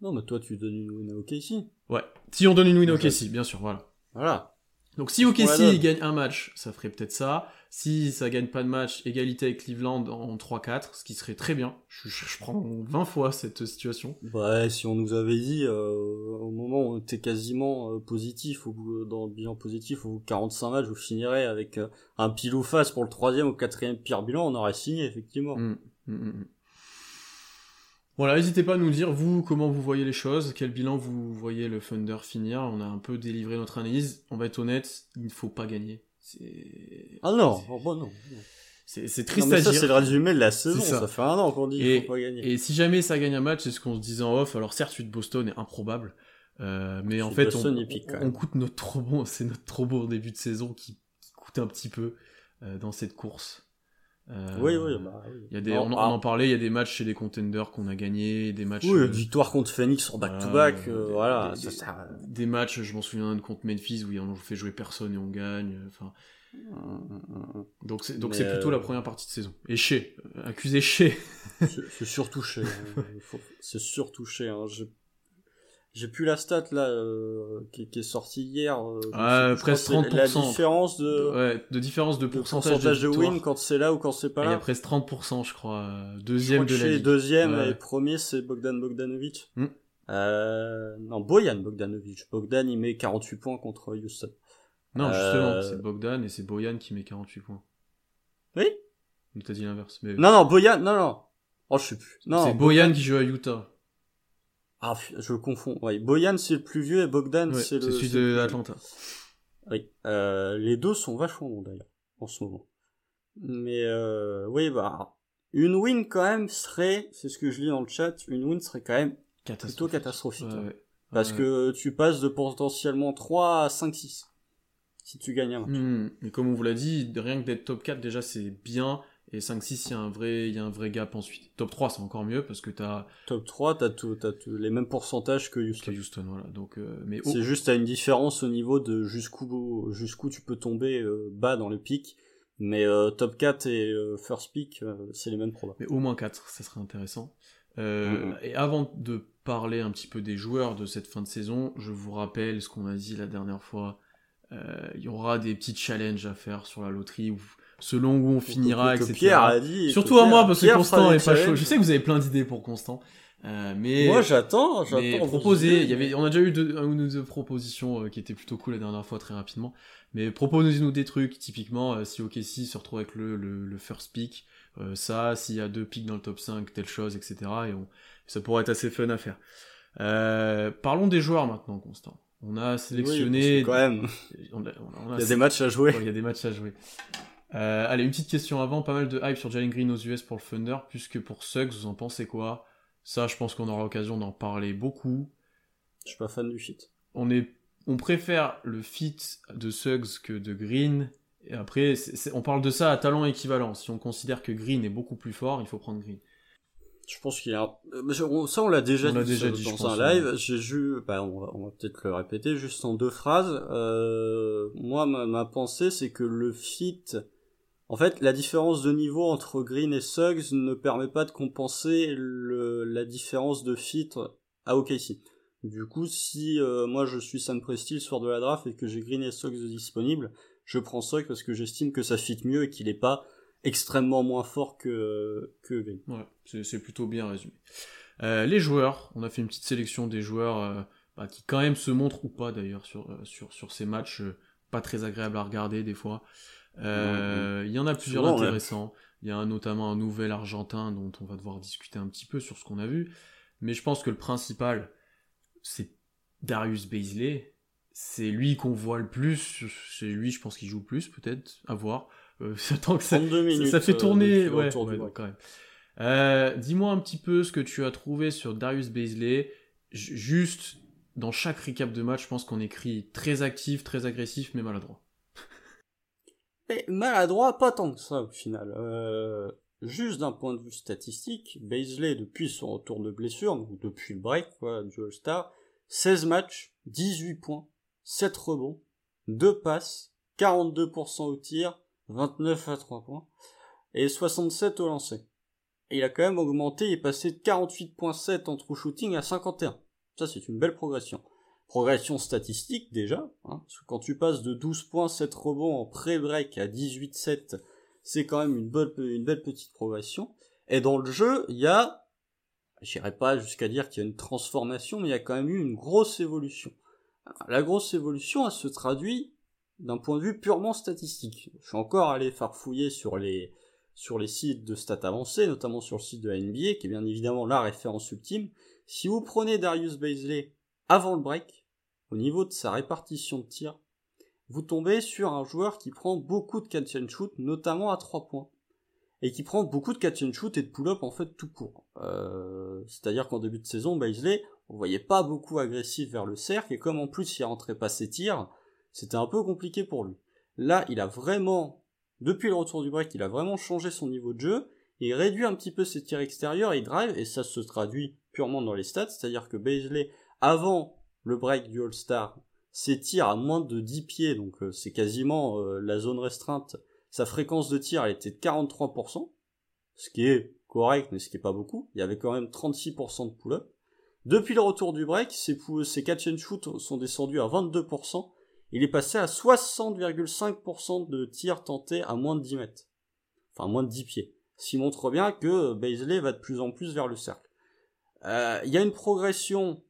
Non, mais toi, tu donnes une win à OKC. Ouais. Si on donne une win à OKC, bien sûr, voilà. Voilà. Donc si OKC gagne un match, ça ferait peut-être ça. Si ça gagne pas de match, égalité avec Cleveland en 3-4, ce qui serait très bien. Je, je, prends 20 fois cette situation. Bah si on nous avait dit euh, au moment où on était quasiment euh, positif, au, dans le bilan positif, au 45 matchs, vous finirez avec euh, un pile ou face pour le troisième ou quatrième pire bilan, on aurait signé effectivement. Mmh, mmh, mmh. Voilà, n'hésitez pas à nous dire, vous, comment vous voyez les choses, quel bilan vous voyez le Thunder finir. On a un peu délivré notre analyse. On va être honnête, il ne faut pas gagner. Ah non, oh, bon, non. C'est triste à ça, c'est le résumé de la saison. Ça. fait un an qu'on dit qu'il faut pas gagner. Et si jamais ça gagne un match, c'est ce qu'on se disait en off. Alors certes, suite Boston est improbable. Euh, mais en fait, on, on, coûte notre trop bon, c'est notre trop beau début de saison qui, qui coûte un petit peu euh, dans cette course. Euh, oui, oui, bah, Y a des, on, ah. en parlait, il y a des matchs chez les contenders qu'on a gagné, des matchs. Oui, euh, victoire contre Phoenix en back-to-back, euh, voilà. Des, ça, des, matchs, je m'en souviens contre Memphis où on fait jouer personne et on gagne. Enfin, donc c'est donc c'est plutôt la première partie de saison. Et chez, accusé chez. c'est surtout chez. C'est surtout chez. Hein. J'ai plus la stat là euh, qui, qui, est sortie hier. Euh, ah, presque 30%. La différence de, ouais, de différence de pourcentage, de, de, win quand c'est là ou quand c'est pas là. Il y a presque 30% je crois. Euh, deuxième je crois de la Deuxième et premier c'est Bogdan Bogdanovic. Hmm. Euh, non Boyan Bogdanovic. Bogdan il met 48 points contre Houston. Non justement euh, c'est Bogdan et c'est Boyan qui met 48 points. Oui. T'as dit l'inverse. Mais... Non non Boyan non non. Oh je sais plus. Non. C'est Boyan qui joue à Utah. Ah, je confonds. Ouais, Boyan c'est le plus vieux et Bogdan c'est le. C'est celui de Atlanta. Oui. Euh, les deux sont vachement bons d'ailleurs en ce moment. Mais euh, oui, bah une win quand même serait, c'est ce que je lis dans le chat, une win serait quand même plutôt catastrophique. Hein. Parce que tu passes de potentiellement 3 à 5 6 si tu gagnes un match. Hmm. Mais comme on vous l'a dit, rien que d'être top 4 déjà c'est bien. Et 5-6, il y, a un vrai, y a un vrai gap ensuite. Top 3, c'est encore mieux parce que t'as. Top 3, t'as, tout, t'as tout, les mêmes pourcentages que Houston. Que Houston, voilà. Donc, euh, mais C'est juste, t'as une différence au niveau de jusqu'où, jusqu'où tu peux tomber euh, bas dans le pic. Mais euh, top 4 et first pick, c'est les mêmes problèmes. Mais au moins 4, ça serait intéressant. Et avant de parler un petit peu des joueurs de cette fin de saison. Je vous rappelle ce qu'on a dit la dernière fois. Il y aura des petits challenges à faire sur la loterie selon où on finira, etc. Pierre a dit, Surtout à moi parce que Constant est pas chaud. Je sais que vous avez plein d'idées pour Constant. Euh, mais moi j'attends, j'attends. Proposer, il y avait, on a déjà eu deux, une ou deux propositions euh, qui étaient plutôt cool la dernière fois très rapidement. Mais proposez-nous des trucs, typiquement euh, si OKC se retrouve avec le, le, le first pick, ça, s'il y a deux picks dans le top 5, telle chose, etc. Et on, ça pourrait être assez fun à faire. parlons des joueurs maintenant, Constant. On a sélectionné. Oui, quand même. On a, on a, il y a des matchs à jouer. il y a des matchs à jouer. Euh, allez, une petite question avant. Pas mal de hype sur Jalen Green aux US pour le Thunder, puisque pour Suggs, vous en pensez quoi? Ça, je pense qu'on aura l'occasion d'en parler beaucoup. Je suis pas fan du fit. On, est, on préfère le fit de Suggs que de Green. Et après, on parle de ça à talent équivalent. Si on considère que Green est beaucoup plus fort, il faut prendre Green. Je pense qu'il y a. Euh, ça, on l'a déjà, dit, déjà dit dans un live. J'ai vu. Bah, on va, peut-être le répéter juste en deux phrases. Euh, moi, ma, pensée, c'est que le fit. En fait, la différence de niveau entre Green et Suggs ne permet pas de compenser le, la différence de fit à OKC. Du coup, si euh, moi je suis Sam Presti sur de la draft et que j'ai Green et Suggs disponibles, je prends Suggs parce que j'estime que ça fit mieux et qu'il n'est pas extrêmement moins fort que, que Ouais, c'est plutôt bien résumé. Euh, les joueurs, on a fait une petite sélection des joueurs euh, bah, qui quand même se montrent ou pas d'ailleurs sur, sur, sur ces matchs, pas très agréables à regarder des fois. Il y en a plusieurs intéressants. Il y a notamment un nouvel Argentin dont on va devoir discuter un petit peu sur ce qu'on a vu. Mais je pense que le principal, c'est Darius Baisley. C'est lui qu'on voit le plus. C'est lui, je pense qu'il joue le plus, peut-être, à voir. Euh, que ça, minutes, ça, fait tourner. Euh, quand même. Euh, dis-moi un petit peu ce que tu as trouvé sur Darius Baisley. Juste dans chaque recap de match, je pense qu'on écrit très actif, très agressif, mais maladroit. Mais maladroit, pas tant que ça au final. juste d'un point de vue statistique, Baisley, depuis son retour de blessure, donc depuis le break quoi, du All-Star, 16 matchs, 18 points, 7 rebonds, 2 passes, 42% au tir, 29 à 3 points, et 67 au lancer. Il a quand même augmenté, il est passé de 48.7 en true shooting à 51. Ça, c'est une belle progression. Progression statistique, déjà, hein, parce que quand tu passes de 12 points, 7 rebonds en pré-break à 18-7, c'est quand même une, bonne, une belle petite progression. Et dans le jeu, il y a, j'irai pas jusqu'à dire qu'il y a une transformation, mais il y a quand même eu une grosse évolution. La grosse évolution, elle se traduit d'un point de vue purement statistique. Je suis encore allé farfouiller sur les, sur les sites de stats avancés, notamment sur le site de la NBA, qui est bien évidemment la référence ultime. Si vous prenez Darius Baisley avant le break, au niveau de sa répartition de tir, vous tombez sur un joueur qui prend beaucoup de catch and shoot, notamment à 3 points. Et qui prend beaucoup de catch and shoot et de pull-up en fait tout court. Euh, c'est-à-dire qu'en début de saison, Baisley, on voyait pas beaucoup agressif vers le cercle, et comme en plus il rentrait pas ses tirs, c'était un peu compliqué pour lui. Là, il a vraiment, depuis le retour du break, il a vraiment changé son niveau de jeu, il réduit un petit peu ses tirs extérieurs, il drive, et ça se traduit purement dans les stats, c'est-à-dire que Baisley, avant le break du All-Star, ses tirs à moins de 10 pieds, donc euh, c'est quasiment euh, la zone restreinte, sa fréquence de tir, elle était de 43%, ce qui est correct, mais ce qui est pas beaucoup. Il y avait quand même 36% de pull-up. Depuis le retour du break, ses, ses catch and shoot sont descendus à 22%, il est passé à 60,5% de tirs tentés à moins de 10 mètres. Enfin, moins de 10 pieds. Ce qui montre bien que Baisley va de plus en plus vers le cercle. Euh, il y a une progression,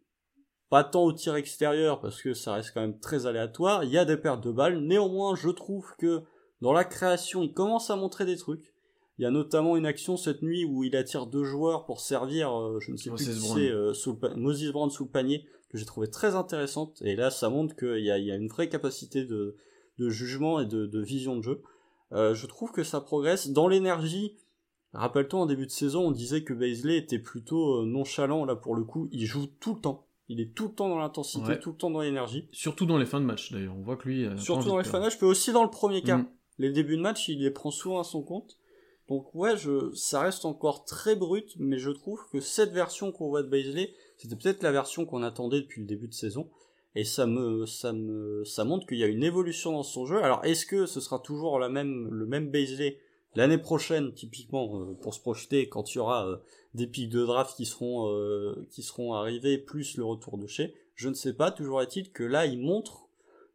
pas tant au tir extérieur, parce que ça reste quand même très aléatoire. Il y a des pertes de balles. Néanmoins, je trouve que dans la création, il commence à montrer des trucs. Il y a notamment une action cette nuit où il attire deux joueurs pour servir, euh, je ne sais plus qui c'est, euh, Moses Brown sous le panier que j'ai trouvé très intéressante. Et là, ça montre qu'il y a, y a une vraie capacité de, de jugement et de, de, vision de jeu. Euh, je trouve que ça progresse. Dans l'énergie, rappelle-toi, en début de saison, on disait que Baisley était plutôt nonchalant. Là, pour le coup, il joue tout le temps. Il est tout le temps dans l'intensité, tout le temps dans l'énergie. Surtout dans les fins de match, d'ailleurs. On voit que lui... Surtout dans les fins de match, mais aussi dans le premier cas. Mm. Les débuts de match, il les prend souvent à son compte. Donc ouais, je, ça reste encore très brut, mais je trouve que cette version qu'on voit de Baisley, c'était peut-être la version qu'on attendait depuis le début de saison. Et ça me, ça me, ça montre qu'il y a une évolution dans son jeu. Alors, est-ce que ce sera toujours la même, le même Baisley l'année prochaine, typiquement, euh, pour se projeter, quand il y aura euh, des pics de draft qui seront, euh, qui seront arrivés, plus le retour de chez, je ne sais pas, toujours est-il que là, il montre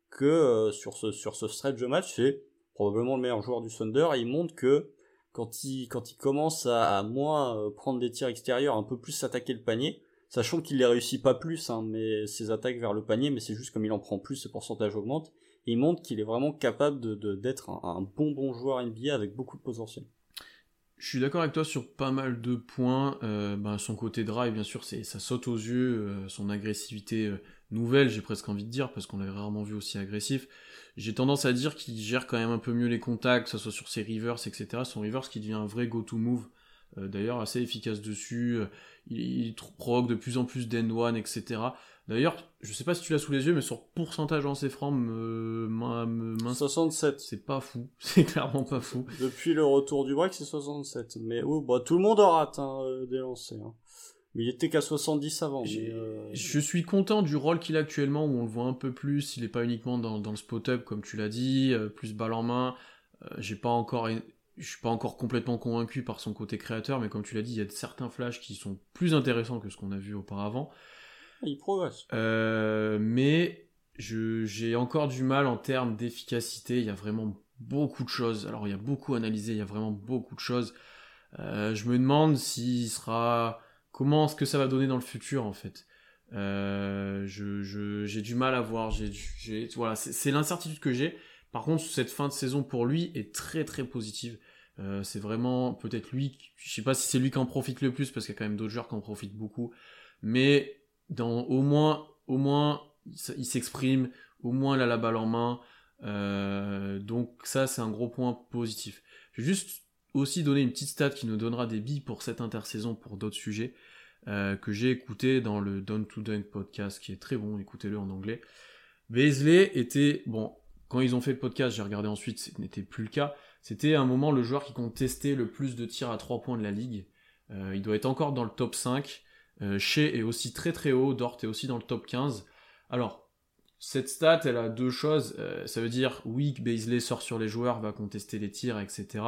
que sur ce, sur ce stretch de match, c'est probablement le meilleur joueur du Thunder, et il montre que quand il, quand il commence à, à moins prendre des tirs extérieurs, un peu plus s'attaquer le panier, sachant qu'il les réussit pas plus, hein, mais ses attaques vers le panier, mais c'est juste comme il en prend plus, ce pourcentage augmente, il montre qu'il est vraiment capable de, d'être un, bon bon joueur NBA avec beaucoup de potentiel. Je suis d'accord avec toi sur pas mal de points. Euh, ben, son côté drive, bien sûr, ça saute aux yeux. Euh, son agressivité euh, nouvelle, j'ai presque envie de dire, parce qu'on l'avait rarement vu aussi agressif. J'ai tendance à dire qu'il gère quand même un peu mieux les contacts, que ce soit sur ses rivers, etc. Son rivers qui devient un vrai go-to move. D'ailleurs, assez efficace dessus. il, il provoque de plus en plus d'end one, etc. D'ailleurs, je sais pas si tu l'as sous les yeux, mais sur pourcentage en francs, me, me, 67. C'est pas fou. C'est clairement pas fou. Depuis le retour du break, c'est 67. Mais oh, bah, tout le monde en rate hein, euh, des lancers. Hein. Mais il était qu'à 70 avant. Euh, je suis content du rôle qu'il a actuellement, où on le voit un peu plus. Il est pas uniquement dans, dans le spot-up, comme tu l'as dit, euh, plus balle en main. J'ai pas encore je suis pas encore complètement convaincu par son côté créateur, mais comme tu l'as dit, il y a certains flashs qui sont plus intéressants que ce qu'on a vu auparavant. Il progresse. Euh, mais j'ai encore du mal en termes d'efficacité. Il y a vraiment beaucoup de choses. Alors il y a beaucoup analysé, il y a vraiment beaucoup de choses. Euh, je me demande s'il sera. Comment est-ce que ça va donner dans le futur en fait euh, J'ai du mal à voir. C'est l'incertitude que j'ai. Par contre, cette fin de saison pour lui est très très positive. c'est vraiment peut-être lui, je sais pas si c'est lui qui en profite le plus parce qu'il y a quand même d'autres joueurs qui en profitent beaucoup, mais dans au moins au moins il s'exprime, au moins il a la balle en main. Euh, donc ça c'est un gros point positif. Je vais juste aussi donner une petite stat qui nous donnera des billes pour cette intersaison pour d'autres sujets euh, que j'ai écouté dans le Down to Dunk podcast qui est très bon, écoutez-le en anglais. Beasley était bon quand ils ont fait le podcast, j'ai regardé ensuite, ce n'était plus le cas. C'était un moment le joueur qui contestait le plus de tirs à 3 points de la ligue. Euh, il doit être encore dans le top 5. Euh, Shea est aussi très très haut, Dort est aussi dans le top 15. Alors, cette stat, elle a deux choses. Euh, ça veut dire, oui, que Baisley sort sur les joueurs, va contester les tirs, etc.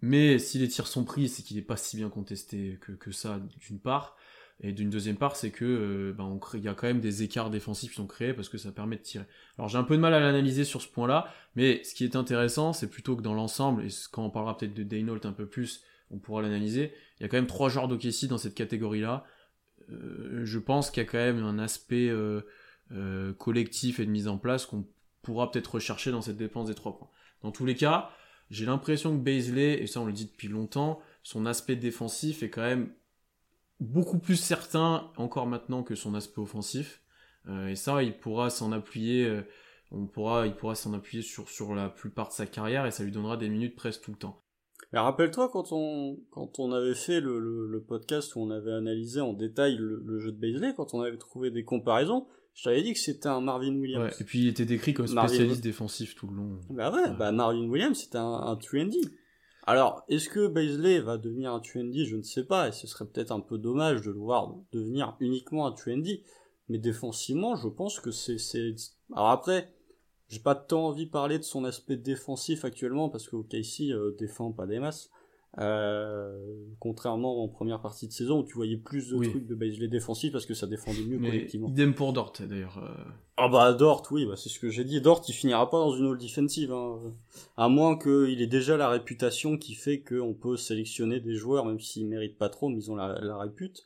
Mais si les tirs sont pris, c'est qu'il n'est pas si bien contesté que, ça, d'une part. Et d'une deuxième part, c'est que euh, ben, y a quand même des écarts défensifs qui sont créés parce que ça permet de tirer. Alors j'ai un peu de mal à l'analyser sur ce point-là, mais ce qui est intéressant, c'est plutôt que dans l'ensemble, et quand on parlera peut-être de Daynault un peu plus, on pourra l'analyser. Il y a quand même trois joueurs d'OKC dans cette catégorie-là. Euh, je pense qu'il y a quand même un aspect euh, euh, collectif et de mise en place qu'on pourra peut-être rechercher dans cette dépense des trois points. Dans tous les cas, j'ai l'impression que Baisley, et ça on le dit depuis longtemps, son aspect défensif est quand même beaucoup plus certain encore maintenant que son aspect offensif. et ça, il pourra s'en appuyer, on pourra, il pourra s'en appuyer sur la plupart de sa carrière et ça lui donnera des minutes presque tout le temps. Mais rappelle-toi quand on quand on avait fait le, le, podcast où on avait analysé en détail le, jeu de Baisley, quand on avait trouvé des comparaisons, je t'avais dit que c'était un Marvin Williams. Ouais, et puis il était décrit comme spécialiste défensif tout le long. Bah ouais, bah Marvin Williams c'était un, un 3 Alors, est-ce que Baisley va devenir un 3 Je ne sais pas, et ce serait peut-être un peu dommage de le voir devenir uniquement un 3 Mais défensivement, je pense que c'est... Alors après, j'ai pas tant envie de parler de son aspect défensif actuellement parce que OKC euh, défend pas des masses. Euh, contrairement en première partie de saison où tu voyais plus de trucs de les défensifs parce que ça défendait mieux collectivement. Idem pour Dort d'ailleurs. Euh. Ah bah Dort, oui, bah c'est ce que j'ai dit. Dort, il finira pas dans une all defensive, hein. à moins qu'il ait déjà la réputation qui fait qu'on peut sélectionner des joueurs même s'ils méritent pas trop, mais ils ont la, la répute.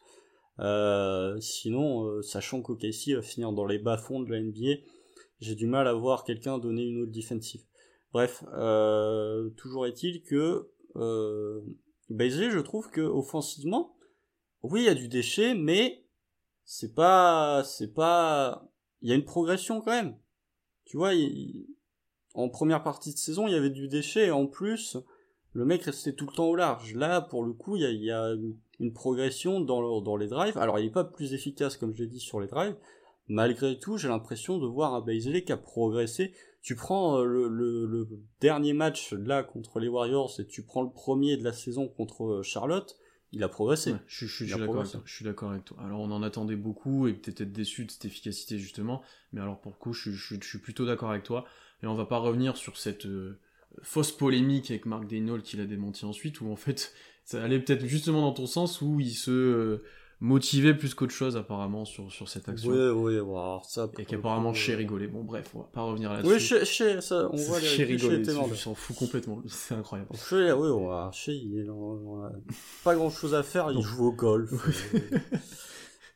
Euh, sinon, sachant qu'OKC va finir dans les bas fonds de la NBA j'ai du mal à voir quelqu'un donner une autre défensive. Bref, euh, toujours est-il que euh, je trouve que offensivement, oui, il y a du déchet, mais c'est pas, c'est pas, il y a une progression quand même. Tu vois, en première partie de saison, il y avait du déchet, et en plus, le mec restait tout le temps au large. Là, pour le coup, il y a, y a, une progression dans, dans les drives. Alors, il n'est pas plus efficace, comme je l'ai dit, sur les drives, malgré tout, j'ai l'impression de voir un Baisley qui a progressé. Tu prends euh, le, dernier match là contre les Warriors et tu prends le premier de la saison contre euh, Charlotte, il a progressé. je, suis d'accord avec toi. Alors on en attendait beaucoup et peut-être déçu de cette efficacité justement, mais alors pour le coup, je, suis plutôt d'accord avec toi. Et on va pas revenir sur cette euh, fausse polémique avec Mark Daynol qui l'a démenti ensuite, où en fait, ça allait peut-être justement dans ton sens, où il se motivé plus qu'autre chose apparemment sur, sur cette action. Oui, oui, voir ça. Et qu'apparemment chez rigolé. Bon, bref, on va pas revenir là-dessus. Oui, chez, chez ça, on voit les chez rigolé. Je s'en fous complètement. C'est incroyable. Chez, oui, on va, chez, il a pas grand chose à faire. Il joue au golf.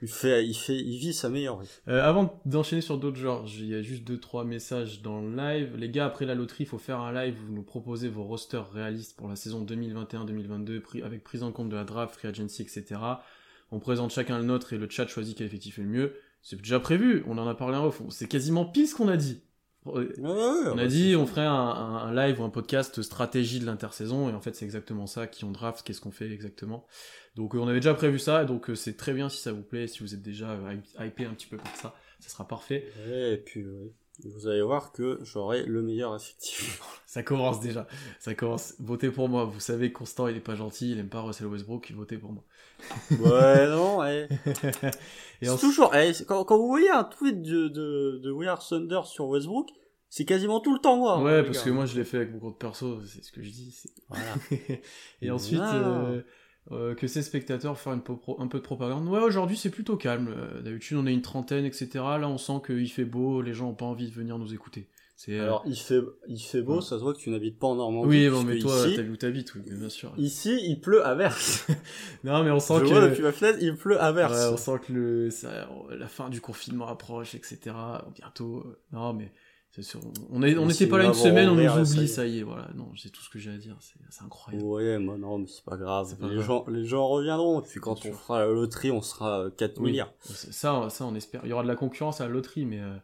il fait, il fait, il vit sa meilleure vie. Euh, avant d'enchaîner sur d'autres genres, il y a juste deux trois messages dans le live. Les gars, après la loterie, il faut faire un live. Vous nous proposez vos rosters réalistes pour la saison 2021-2022, avec prise en compte de la draft, free agency, etc on présente chacun le nôtre et le chat choisit quel effectif est le mieux. C'est déjà prévu, on en a parlé en off, c'est quasiment pile ce qu'on a dit. on a dit on ferait un, live ou un podcast stratégie de l'intersaison et en fait c'est exactement ça qui on draft, qu'est-ce qu'on fait exactement. Donc euh, on avait déjà prévu ça donc euh, c'est très bien si ça vous plaît, si vous êtes déjà euh, hypé un petit peu par ça, ça sera parfait. et puis vous allez voir que j'aurai le meilleur effectif. ça commence déjà. Ça commence. Votez pour moi. Vous savez, Constant, il est pas gentil, il aime pas Russell Westbrook, votez pour moi. Ouais, non, et c'est toujours, quand, quand, vous voyez un tweet de, de, de We Are Thunder sur Westbrook, c'est quasiment tout le temps moi. Ouais, parce que moi je l'ai fait avec mon compte perso, c'est ce que je dis. Voilà. et ensuite, euh, euh, que ces spectateurs faire une un peu de propagande. Ouais, aujourd'hui c'est plutôt calme. Euh, d'habitude on est une trentaine, etc. Là on sent qu'il fait beau, les gens ont pas envie de venir nous écouter. Euh, Alors il fait, il fait beau, ça se voit que tu n'habites pas en Normandie. Oui, bon, mais toi, t'as où t'habites, oui, bien sûr. Ici, il pleut à verse. non, mais on sent Je que. Vois depuis ma fenêtre, il pleut à verse. Ouais, on sent que le, la fin du confinement approche, etc. Bientôt. Non, mais on n'était pas là une semaine, on nous oublie, ça y est, voilà. Non, c'est tout ce que j'ai à dire, c'est incroyable. Ouais, moi non, mais c'est pas grave. les, Gens, les gens reviendront, puis quand on fera la loterie, on sera 4 euh, milliards. Ça, ça, on espère. Il y aura de la concurrence à la loterie, mais, euh,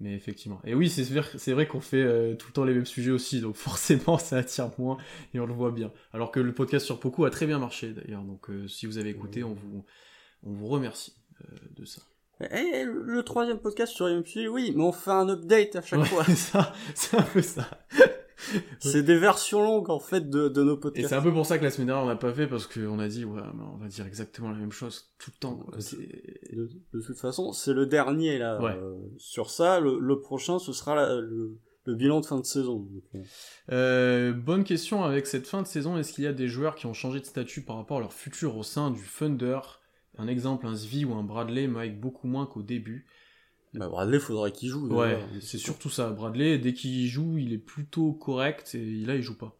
mais effectivement. Et oui, c'est vrai, vrai qu'on fait euh, tout le temps les mêmes sujets aussi, donc forcément, ça attire moins, et on le voit bien. Alors que le podcast sur Poco a très bien marché, d'ailleurs, donc si vous avez écouté, on vous, on vous remercie de ça. Eh, le troisième podcast sur MCU, oui, mais on fait un update à chaque fois. ça, c'est un peu ça. c'est des versions longues en fait de, de nos podcasts. Et c'est un peu pour ça que la semaine dernière on n'a pas fait parce qu'on a dit ouais on va dire exactement la même chose tout le temps. De, de, toute façon c'est le dernier là euh, sur ça. Le, le, prochain ce sera le, le, bilan de fin de saison. Euh. bonne question avec cette fin de saison. Est-ce qu'il y a des joueurs qui ont changé de statut par rapport à leur futur au sein du Thunder? Un exemple, un Svi ou un Bradley avec beaucoup moins qu'au début. Bah Bradley, faudrait qu'il joue. Ouais, c'est surtout ça. Bradley, dès qu'il joue, il est plutôt correct et là, il joue pas.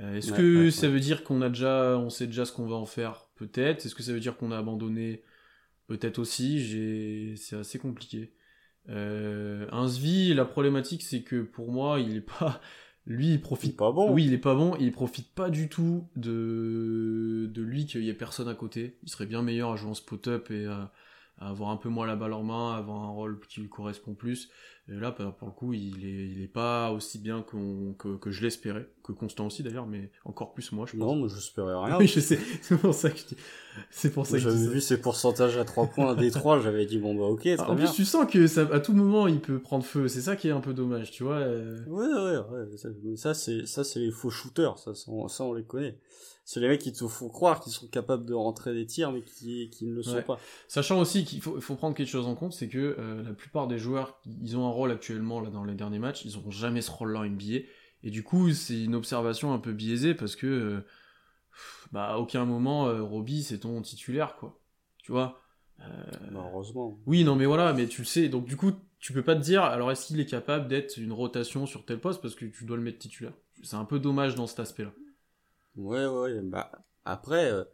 Euh, est-ce que ça veut dire qu'on a déjà, on sait déjà ce qu'on va en faire Peut-être? Est-ce que ça veut dire qu'on a abandonné Peut-être aussi? J'ai, c'est assez compliqué. Euh, un Svi, la problématique, c'est que pour moi, il est pas, lui, il profite. pas bon. Oui, il est pas bon. il profite pas du tout de, de lui qu'il y ait personne à côté. Il serait bien meilleur à jouer en spot-up et à, avoir un peu moins la balle en main, avoir un rôle qui lui correspond plus. Et là, pour le coup, il est, il est pas aussi bien que, que je l'espérais, que Constant aussi d'ailleurs, mais encore plus moi, je pense. Non, moi j'espérais rien. oui, je sais, c'est pour ça que je dis. C'est pour ça que J'avais vu ses pourcentages à 3 points à D3, j'avais dit bon bah ok, très En plus, tu sens que ça, à tout moment il peut prendre feu, c'est ça qui est un peu dommage, tu vois. Euh. Ouais, ouais, ouais. Ça, c'est, ça, c'est les faux shooters, ça, ça, on les connaît c'est les mecs qui te font croire qu'ils sont capables de rentrer des tirs, mais qui, qui ne le sont pas. Sachant aussi qu'il faut, faut, prendre quelque chose en compte, c'est que euh, la plupart des joueurs, ils ont un rôle actuellement là dans les derniers matchs, ils n'auront jamais ce rôle-là en NBA. Et du coup, c'est une observation un peu biaisée parce que, euh, bah, à aucun moment, euh, Robbie, c'est ton titulaire, quoi. Tu vois bah, Heureusement. Oui, non, mais voilà, mais tu le sais. Donc, du coup, tu peux pas te dire, alors est-ce qu'il est capable d'être une rotation sur tel poste parce que tu dois le mettre titulaire? C'est un peu dommage dans cet aspect-là. Ouais, ouais, bah, après, euh,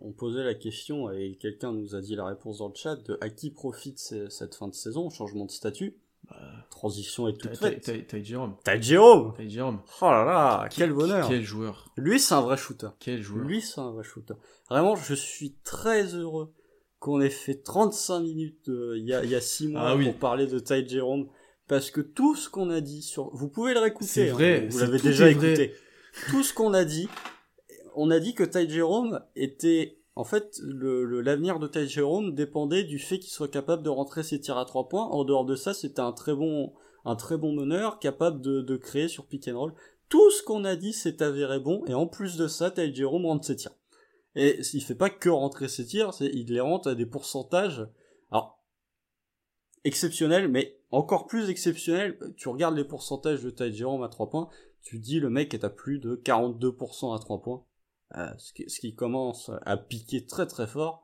on posait la question et quelqu'un nous a dit la réponse dans le chat de à qui profite cette fin de saison, changement de statut? Bah, Transition est toute faite. Ty Jérôme. Ty Jérôme? Jérôme. Oh là là, quel bonheur. Quel joueur. Lui, c'est un vrai shooter. Quel joueur. Lui, c'est un vrai shooter. Vraiment, je suis très heureux qu'on ait fait 35 minutes euh, il y, a, y a 6 mois ah pour parler de Ty Jérôme parce que tout ce qu'on a dit sur vous pouvez le réécouter c'est vrai hein, vous l'avez déjà écouté tout ce qu'on a dit, on a dit que Ty Jerome était en fait, l'avenir de Ty Jerome dépendait du fait qu'il soit capable de rentrer ses tirs à trois points. En dehors de ça, c'était un très bon, un très bon meneur, capable de, créer sur pick and roll. Tout ce qu'on a dit s'est avéré bon, et en plus de ça, Ty Jerome rentre ses tirs. Et il fait pas que rentrer ses tirs, il les rentre à des pourcentages, alors, exceptionnels, mais encore plus exceptionnel, tu regardes les pourcentages de Ty Jerome à 3 points, tu dis le mec est à plus de 42% à 3 points, euh, ce, qui, ce qui commence à piquer très très fort.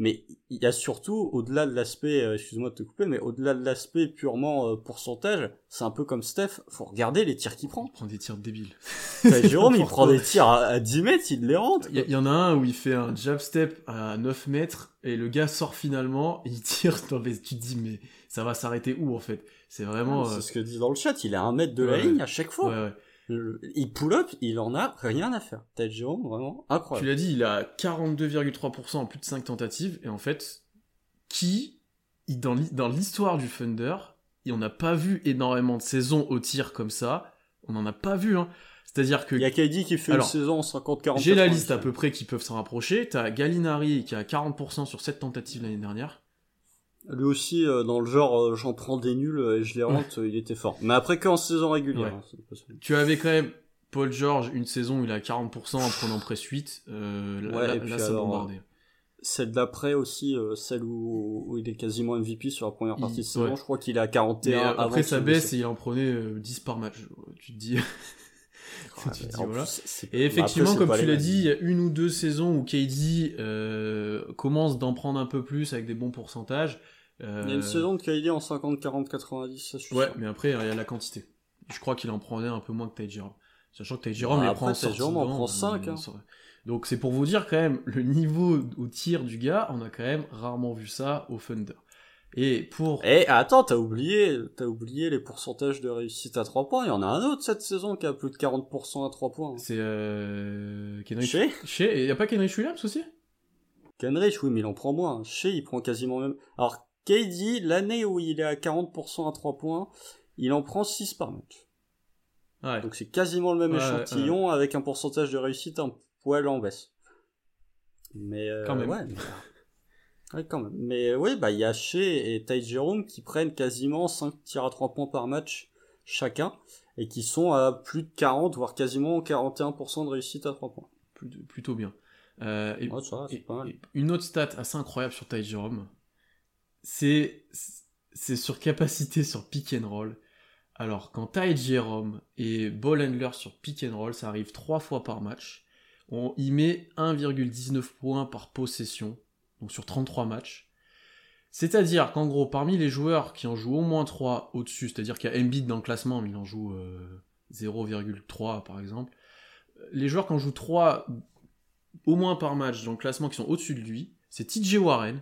Mais il y a surtout, au-delà de l'aspect, euh, excuse-moi de te couper, mais au-delà de l'aspect purement euh, pourcentage, c'est un peu comme Steph, faut regarder les tirs qu'il prend. Il prend des tirs débiles. Jérôme, il prend des tirs à, 10 mètres, il les rentre. Il y, en a un où il fait un jab step à 9 mètres, et le gars sort finalement, il tire dans les... Tu te dis, mais ça va s'arrêter où en fait? C'est vraiment... C'est euh, ce que dit dans le chat, il est à un mètre de la ligne à chaque fois. Ouais, ouais il pull up, il en a rien à faire. Ted Jérôme, vraiment incroyable. Tu l'as dit, il a 42,3% en plus de 5 tentatives, et en fait, qui, dans l'histoire du Thunder, et on n'a pas vu énormément de saisons au tir comme ça, on n'en a pas vu, hein. C'est-à-dire que. Il y a KD qui fait une saison en 50-40. J'ai la liste à peu près qui peuvent s'en rapprocher. T'as Gallinari qui a 40% sur 7 tentatives l'année dernière. Lui aussi, euh, dans le genre, euh, j'en prends des nuls et je les rentre, il était fort. Mais après qu'en saison régulière. Hein, tu avais quand même Paul George, une saison où il a 40% en prenant presse 8. Euh, là, ouais, là, ça bombardé. Celle d'après aussi, celle où, où, il est quasiment MVP sur la première partie de saison, je crois qu'il est à 41. après ça baisse et il en prenait 10 par match. Tu te dis... tu dis voilà. et effectivement, comme tu l'as dit, il y a une ou deux saisons où KD commence d'en prendre un peu plus avec des bons pourcentages. Euh, il y a une saison de KD en 50, 40, 90, ça suffit. Ouais, mais après, il y a la quantité. Je crois qu'il en prenait un peu moins que Ty Jerome. Sachant que Ty Jerome, il prend en prend 5. Hein. Donc c'est pour vous dire quand même, le niveau au tir du gars, on a quand même rarement vu ça au Thunder. Et pour... Eh, attends, t'as oublié, t'as oublié les pourcentages de réussite à 3 points. Il y en a un autre cette saison qui a plus de 40% à 3 points. C'est, euh... Kenrich... Chez Chez... Y a pas Kenrich Williams aussi? Kenrich, oui, mais il en prend moins. Chez, il prend quasiment même... Alors, KD, l'année où il est à 40% à 3 points, il en prend 6 par match. Ouais. Donc c'est quasiment le même échantillon avec un pourcentage de réussite un poil en baisse. Mais euh, quand même. Ouais, mais... quand même. Mais oui, bah il y a Shea et Ty Jerome qui prennent quasiment 5 tirs à 3 points par match chacun et qui sont à plus de 40 voire quasiment 41% de réussite à 3 points. Plutôt bien. Euh, et, une autre stat assez incroyable sur Ty Jerome, c'est sur capacité sur pick and roll. Alors quand Ty Jerome et Ball Handler sur pick and roll, ça arrive trois fois par match. On y met 1,19 points par possession, donc sur 33 matchs. C'est-à-dire qu'en gros, parmi les joueurs qui en jouent au moins 3 au-dessus, c'est-à-dire qu'il y a Embiid dans le classement, mais il en joue 0,3 euh, par exemple, les joueurs qui en jouent 3 au moins par match dans le classement qui sont au-dessus de lui, c'est TJ Warren,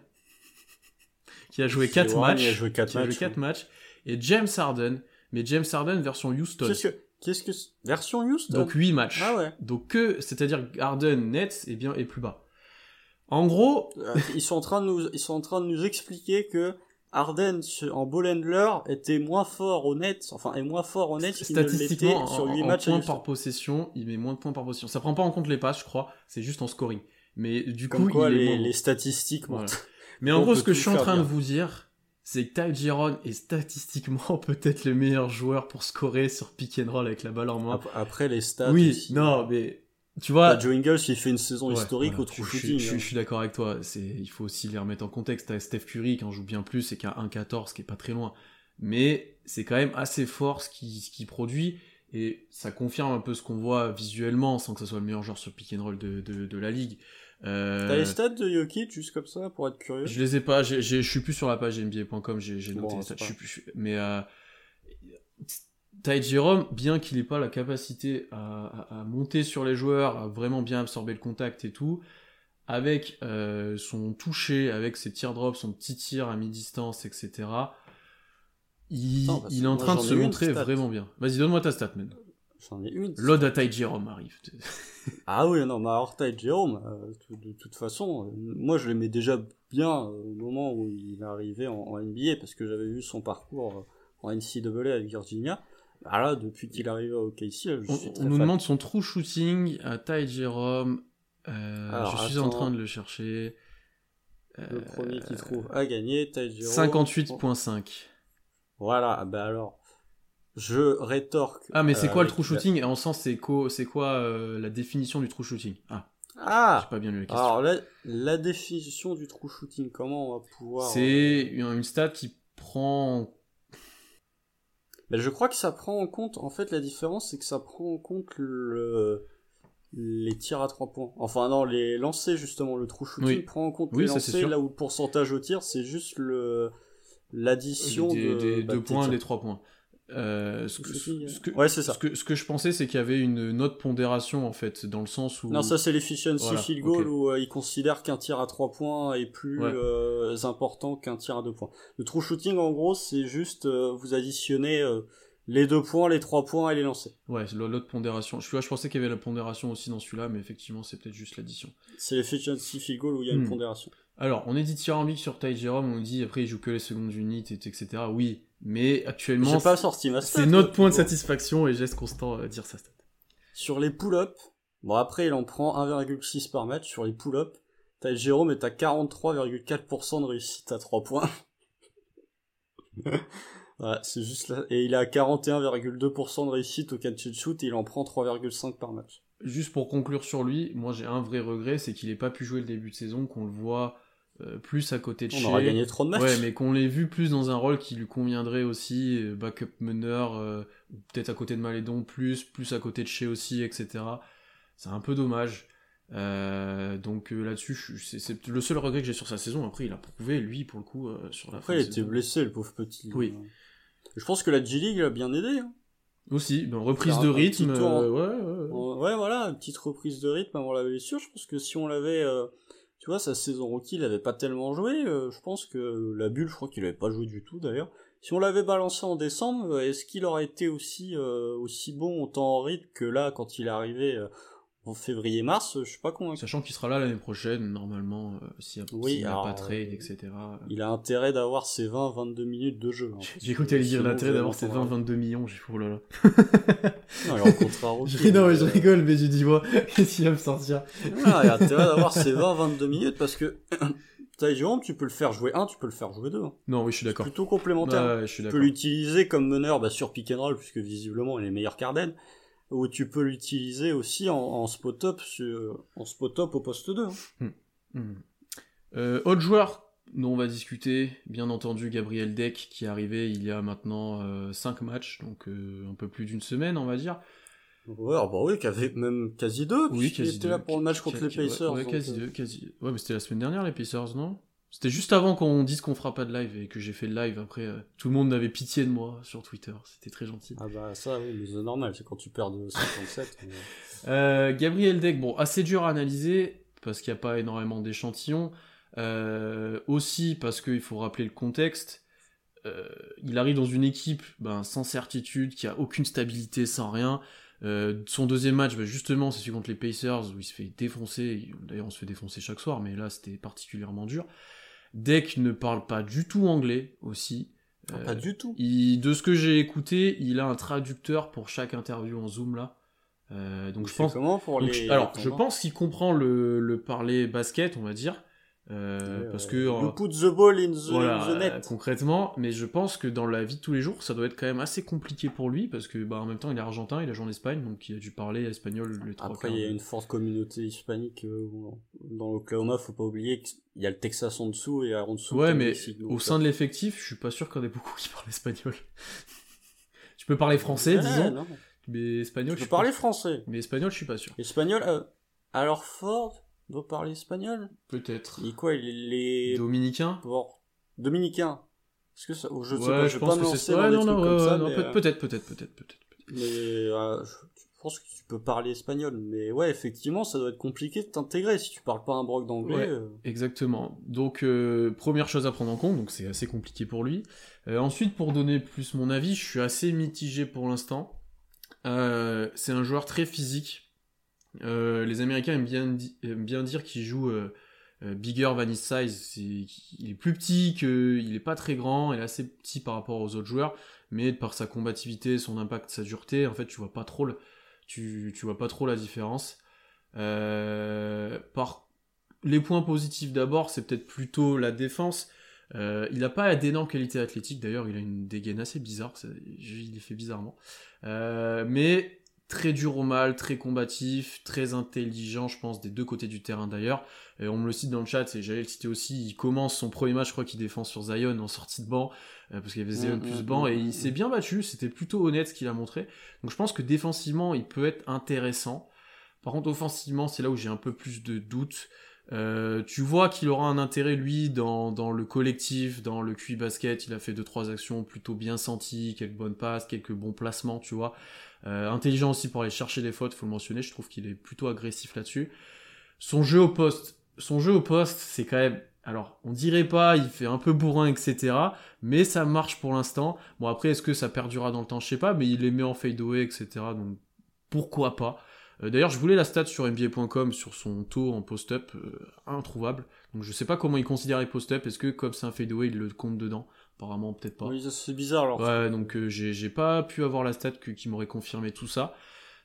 qui a joué 4 matchs. Il a joué 4 matchs. Et James Harden, mais James Harden version Houston. Qu'est-ce que, qu'est-ce que, version Houston? Donc 8 matchs. Ah ouais. Donc que, c'est-à-dire Harden net est bien, est plus bas. En gros. Euh, ils sont en train de nous, ils sont en train de nous expliquer que Harden en ball handler était moins fort au net, enfin est moins fort au net statistiquement sur 8 matchs. points par possession, il met moins de points par possession. Ça prend pas en compte les passes, je crois. C'est juste en scoring. Mais du coup, il les, est les statistiques. Mais en gros, ce que je suis en train de vous dire, c'est que Ty Giron est statistiquement peut-être le meilleur joueur pour scorer sur pick and roll avec la balle en main. Après les stats. Oui, non, mais tu vois. Bah, Joe Ingles, il fait une saison historique au true shooting. Je, suis d'accord avec toi. C'est, il faut aussi les remettre en contexte. T'as Steph Curry qui en joue bien plus et qui a 1-14, qui est pas très loin. Mais c'est quand même assez fort ce qu'il produit. Et ça confirme un peu ce qu'on voit visuellement, sans que ce soit le meilleur joueur sur pick and roll de, de, de la ligue. Euh... T'as les stats de Yoki juste comme ça pour être curieux Je les ai pas, je suis plus sur la page NBA.com, j'ai noté les stats. Plus, mais euh, Ty Jerome, bien qu'il ait pas la capacité à, à, monter sur les joueurs, à vraiment bien absorber le contact et tout, avec euh, son toucher, avec ses tirs drops, son petit tir à mi-distance, etc. Il, il est en train de se montrer vraiment bien. Vas-y, donne-moi ta stat, man. J'en ai une. L'ode à Ty Jerome arrive. ah oui, non, mais alors Ty Jerome, euh, de, toute façon, euh, moi je l'aimais déjà bien euh, au moment où il est arrivé en, NBA parce que j'avais vu son parcours en NCAA avec Virginia. Ah là, depuis qu'il est arrivé au KC, je on, suis on nous demande son true shooting à Ty Jerome. je suis en train de le chercher. Le premier qui trouve a gagné, Ty Jerome. 58.5. Voilà, bah alors je rétorque. Ah, mais c'est quoi le true shooting? En sens, c'est quoi, c'est quoi euh, la définition du true shooting? Ah. Ah J'ai pas bien lu la question. Alors, la, la, définition du true shooting, comment on va pouvoir. C'est une, stat qui prend. Mais je crois que ça prend en compte, en fait, la différence, c'est que ça prend en compte le, les tirs à trois points. Enfin, non, les lancers, justement, le true shooting prend en compte les lancers, là où le pourcentage au tir, c'est juste le, l'addition des, de, des bah, deux points, des trois points. Euh, ce, que, Shooting, ce que- Ouais, c'est ça. ce que, ce que je pensais, c'est qu'il y avait une note pondération, en fait, dans le sens où... Non, ça c'est l'efficiency Voilà, field goal où euh, ils considèrent qu'un tir à 3 points est plus Ouais. euh, important qu'un tir à 2 points. Le true shooting en gros c'est juste euh, vous additionnez euh, les 2 points, les 3 points et les lancers. Ouais, c'est l'autre pondération. Je, je pensais qu'il y avait la pondération aussi dans celui-là, mais effectivement, c'est peut-être juste l'addition. C'est l'efficiency field goal où il y a une Hmm. pondération. Alors, on est dit tyrambique sur Ty Jerome, on dit après il joue que les secondes unités, etc. Oui, mais actuellement, pas sorti c'est notre point de satisfaction et geste constant à dire sa stat. Sur les pull-ups, bon après il en prend 1,6 par match sur les pull-ups. T'as Jérôme est à 43,4% de réussite à 3 points. voilà, c'est juste là. Et il est à 41,2% de réussite au catch and shoot et il en prend 3,5 par match. Juste pour conclure sur lui, moi j'ai un vrai regret, c'est qu'il n'ait pas pu jouer le début de saison, qu'on le voit euh, plus à côté de On chez. aura gagné trop de matchs. Ouais, mais qu'on l'ait vu plus dans un rôle qui lui conviendrait aussi, euh, backup meneur, euh, peut-être à côté de Malédon plus, plus à côté de chez aussi, etc. C'est un peu dommage. Euh, donc là-dessus, c'est c'est le seul regret que j'ai sur sa saison. Après, il a prouvé, lui, pour le coup, sur la fin Après, il était blessé, le pauvre petit. Oui. Je pense que la G-League l'a bien aidé. Hein. Aussi, ben, reprise de rythme. ouais, ouais, ouais. Ouais, voilà, une petite reprise de rythme avant la blessure. Je pense que si on l'avait, tu vois, sa saison rookie, il avait pas tellement joué. euh, je pense que la bulle, je crois qu'il avait pas joué du tout d'ailleurs. Si on l'avait balancé en décembre, euh, est-ce qu'il aurait été aussi euh, aussi bon temps en rythme que là quand il est arrivé euh, en février-mars Je suis pas convaincu. Sachant qu'il sera là l'année prochaine, normalement, euh, s'il n'y a, Oui, y a alors, pas de trade, euh, etc. Il a intérêt d'avoir ses 20-22 minutes de jeu. hein, J'ai t'allais dire l'intérêt d'avoir ses entendre- 20-22 millions, j'ai fait oh là là. Non, il rencontrera rookie, Je non, mais je euh, rigole, mais j'ai dit, moi, qu'est-ce qu'il va me sortir? Ah, il a intérêt d'avoir ses 20-22 minutes parce que Ty Jerome, tu peux le faire jouer 1, tu peux le faire jouer 2. Non, oui, je suis d'accord. Plutôt complémentaire. Ouais, ouais, je suis tu peux l'utiliser comme meneur bah, sur pick and roll, puisque visiblement il est meilleur qu'Arden, ou tu peux l'utiliser aussi en, en spot-up au poste 2. hein. Hmm. Euh, autre joueur dont on va discuter, bien entendu, Gabriel Deck, qui est arrivé il y a maintenant 5 matchs, donc euh, un peu plus d'une semaine, on va dire. Ouais, ah bah oui, qui avait même quasi deux, Oui, puisqu'il quasi était deux. là pour le match contre les ouais, Pacers. Ouais, quasi euh, deux, quasi. Ouais, mais c'était la semaine dernière, les Pacers, non? C'était juste avant qu'on dise qu'on fera pas de live et que j'ai fait le live. Après, euh, tout le monde avait pitié de moi sur Twitter. C'était très gentil. Ah bah ça, oui, mais c'est normal, c'est quand tu perds de 57. mais- Euh, Gabriel Deck, bon, assez dur à analyser parce qu'il n'y a pas énormément d'échantillons. Euh, aussi parce qu'il faut rappeler le contexte. Euh, il arrive dans une équipe ben, sans certitude, qui a aucune stabilité, sans rien. Euh, son deuxième match, ben, justement, c'est celui contre les Pacers où il se fait défoncer. D'ailleurs, on se fait défoncer chaque soir, mais là, c'était particulièrement dur. Deck ne parle pas du tout anglais aussi. Ah, Euh, pas du tout. il- de ce que j'ai écouté, il a un traducteur pour chaque interview en Zoom là. Euh, donc je pense. comment pour donc, les... alors, les je pense qu'il comprend le, le parler basket, on va dire, euh, parce ouais. que You euh, put the ball in the, voilà, in the net. euh, concrètement, mais je pense que dans la vie de tous les jours, ça doit être quand même assez compliqué pour lui parce que bah, en même temps, il est argentin, il a joué en Espagne, donc il a dû parler espagnol les trois Après, il y a une forte communauté hispanique euh, dans l'Oklahoma, faut pas oublier qu'il y a le Texas en dessous et en dessous. Ouais, mais Mexique, donc, au sein de l'effectif, je suis pas sûr qu'il y en ait beaucoup qui parlent espagnol. tu peux parler français, Ouais, disons, non. mais espagnol, Tu je peux parler pas- français. Mais espagnol, je suis pas sûr. Espagnol, euh, alors Ford doit parler espagnol Peut-être. Est quoi Il est Dominicain bon, dominicain. Est-ce que ça... Je sais Ouais, pas, je vais pense pas me lancer dans ouais, des non, trucs non, comme ouais, ça, non, mais, euh, peut-être, peut-être, peut-être, peut-être. mais, euh, je je pense que tu peux parler espagnol. Mais ouais, effectivement, ça doit être compliqué de t'intégrer si tu parles pas un broc d'anglais. Euh. Exactement. Donc, euh, première chose à prendre en compte, donc c'est assez compliqué pour lui. Ensuite, pour donner plus mon avis, je suis assez mitigé pour l'instant. C'est un joueur très physique. Euh, les Américains aiment bien, dire qu'il joue euh, euh, bigger than his size. Il est plus petit, il est pas très grand, il est assez petit par rapport aux autres joueurs, mais par sa combativité, son impact, sa dureté, en fait, tu vois pas trop le, tu, vois pas trop la différence. Par les points positifs d'abord, c'est peut-être plutôt la défense. Il n'a pas d'énormes qualités athlétiques, d'ailleurs, il a une dégaine assez bizarre, il est fait bizarrement. Mais très dur au mal, très combatif, très intelligent, je pense, des deux côtés du terrain d'ailleurs. Et on me le cite dans le chat, et j'allais le citer aussi, il commence son premier match, je crois qu'il défend sur Zion en sortie de banc, euh, parce qu'il y avait Zion mm, plus mm, banc, mm, et il s'est bien battu, c'était plutôt honnête ce qu'il a montré. Donc je pense que défensivement, il peut être intéressant. Par contre, offensivement, c'est là où j'ai un peu plus de doutes. Euh, tu vois qu'il aura un intérêt lui dans, dans le collectif, dans le QI basket. Il a fait deux trois actions plutôt bien senties, quelques bonnes passes, quelques bons placements, tu vois. Euh, intelligent aussi pour aller chercher des fautes, faut le mentionner. Je trouve qu'il est plutôt agressif là-dessus. Son jeu au poste, son jeu au poste, c'est quand même. Alors, on dirait pas, il fait un peu bourrin, etc. Mais ça marche pour l'instant. Bon, après, est-ce que ça perdurera dans le temps Je sais pas, mais il les met en fadeaway, etc. Donc, pourquoi pas euh, D'ailleurs, je voulais la stat sur NBA.com sur son taux en post-up, euh, introuvable. Donc, je sais pas comment il considère les post-up. Est-ce que, comme c'est un fadeaway, il le compte dedans? Apparemment, peut-être pas. Oui, c'est bizarre alors. Ouais, donc euh, j'ai pas pu avoir la stat qui m'aurait confirmé tout ça.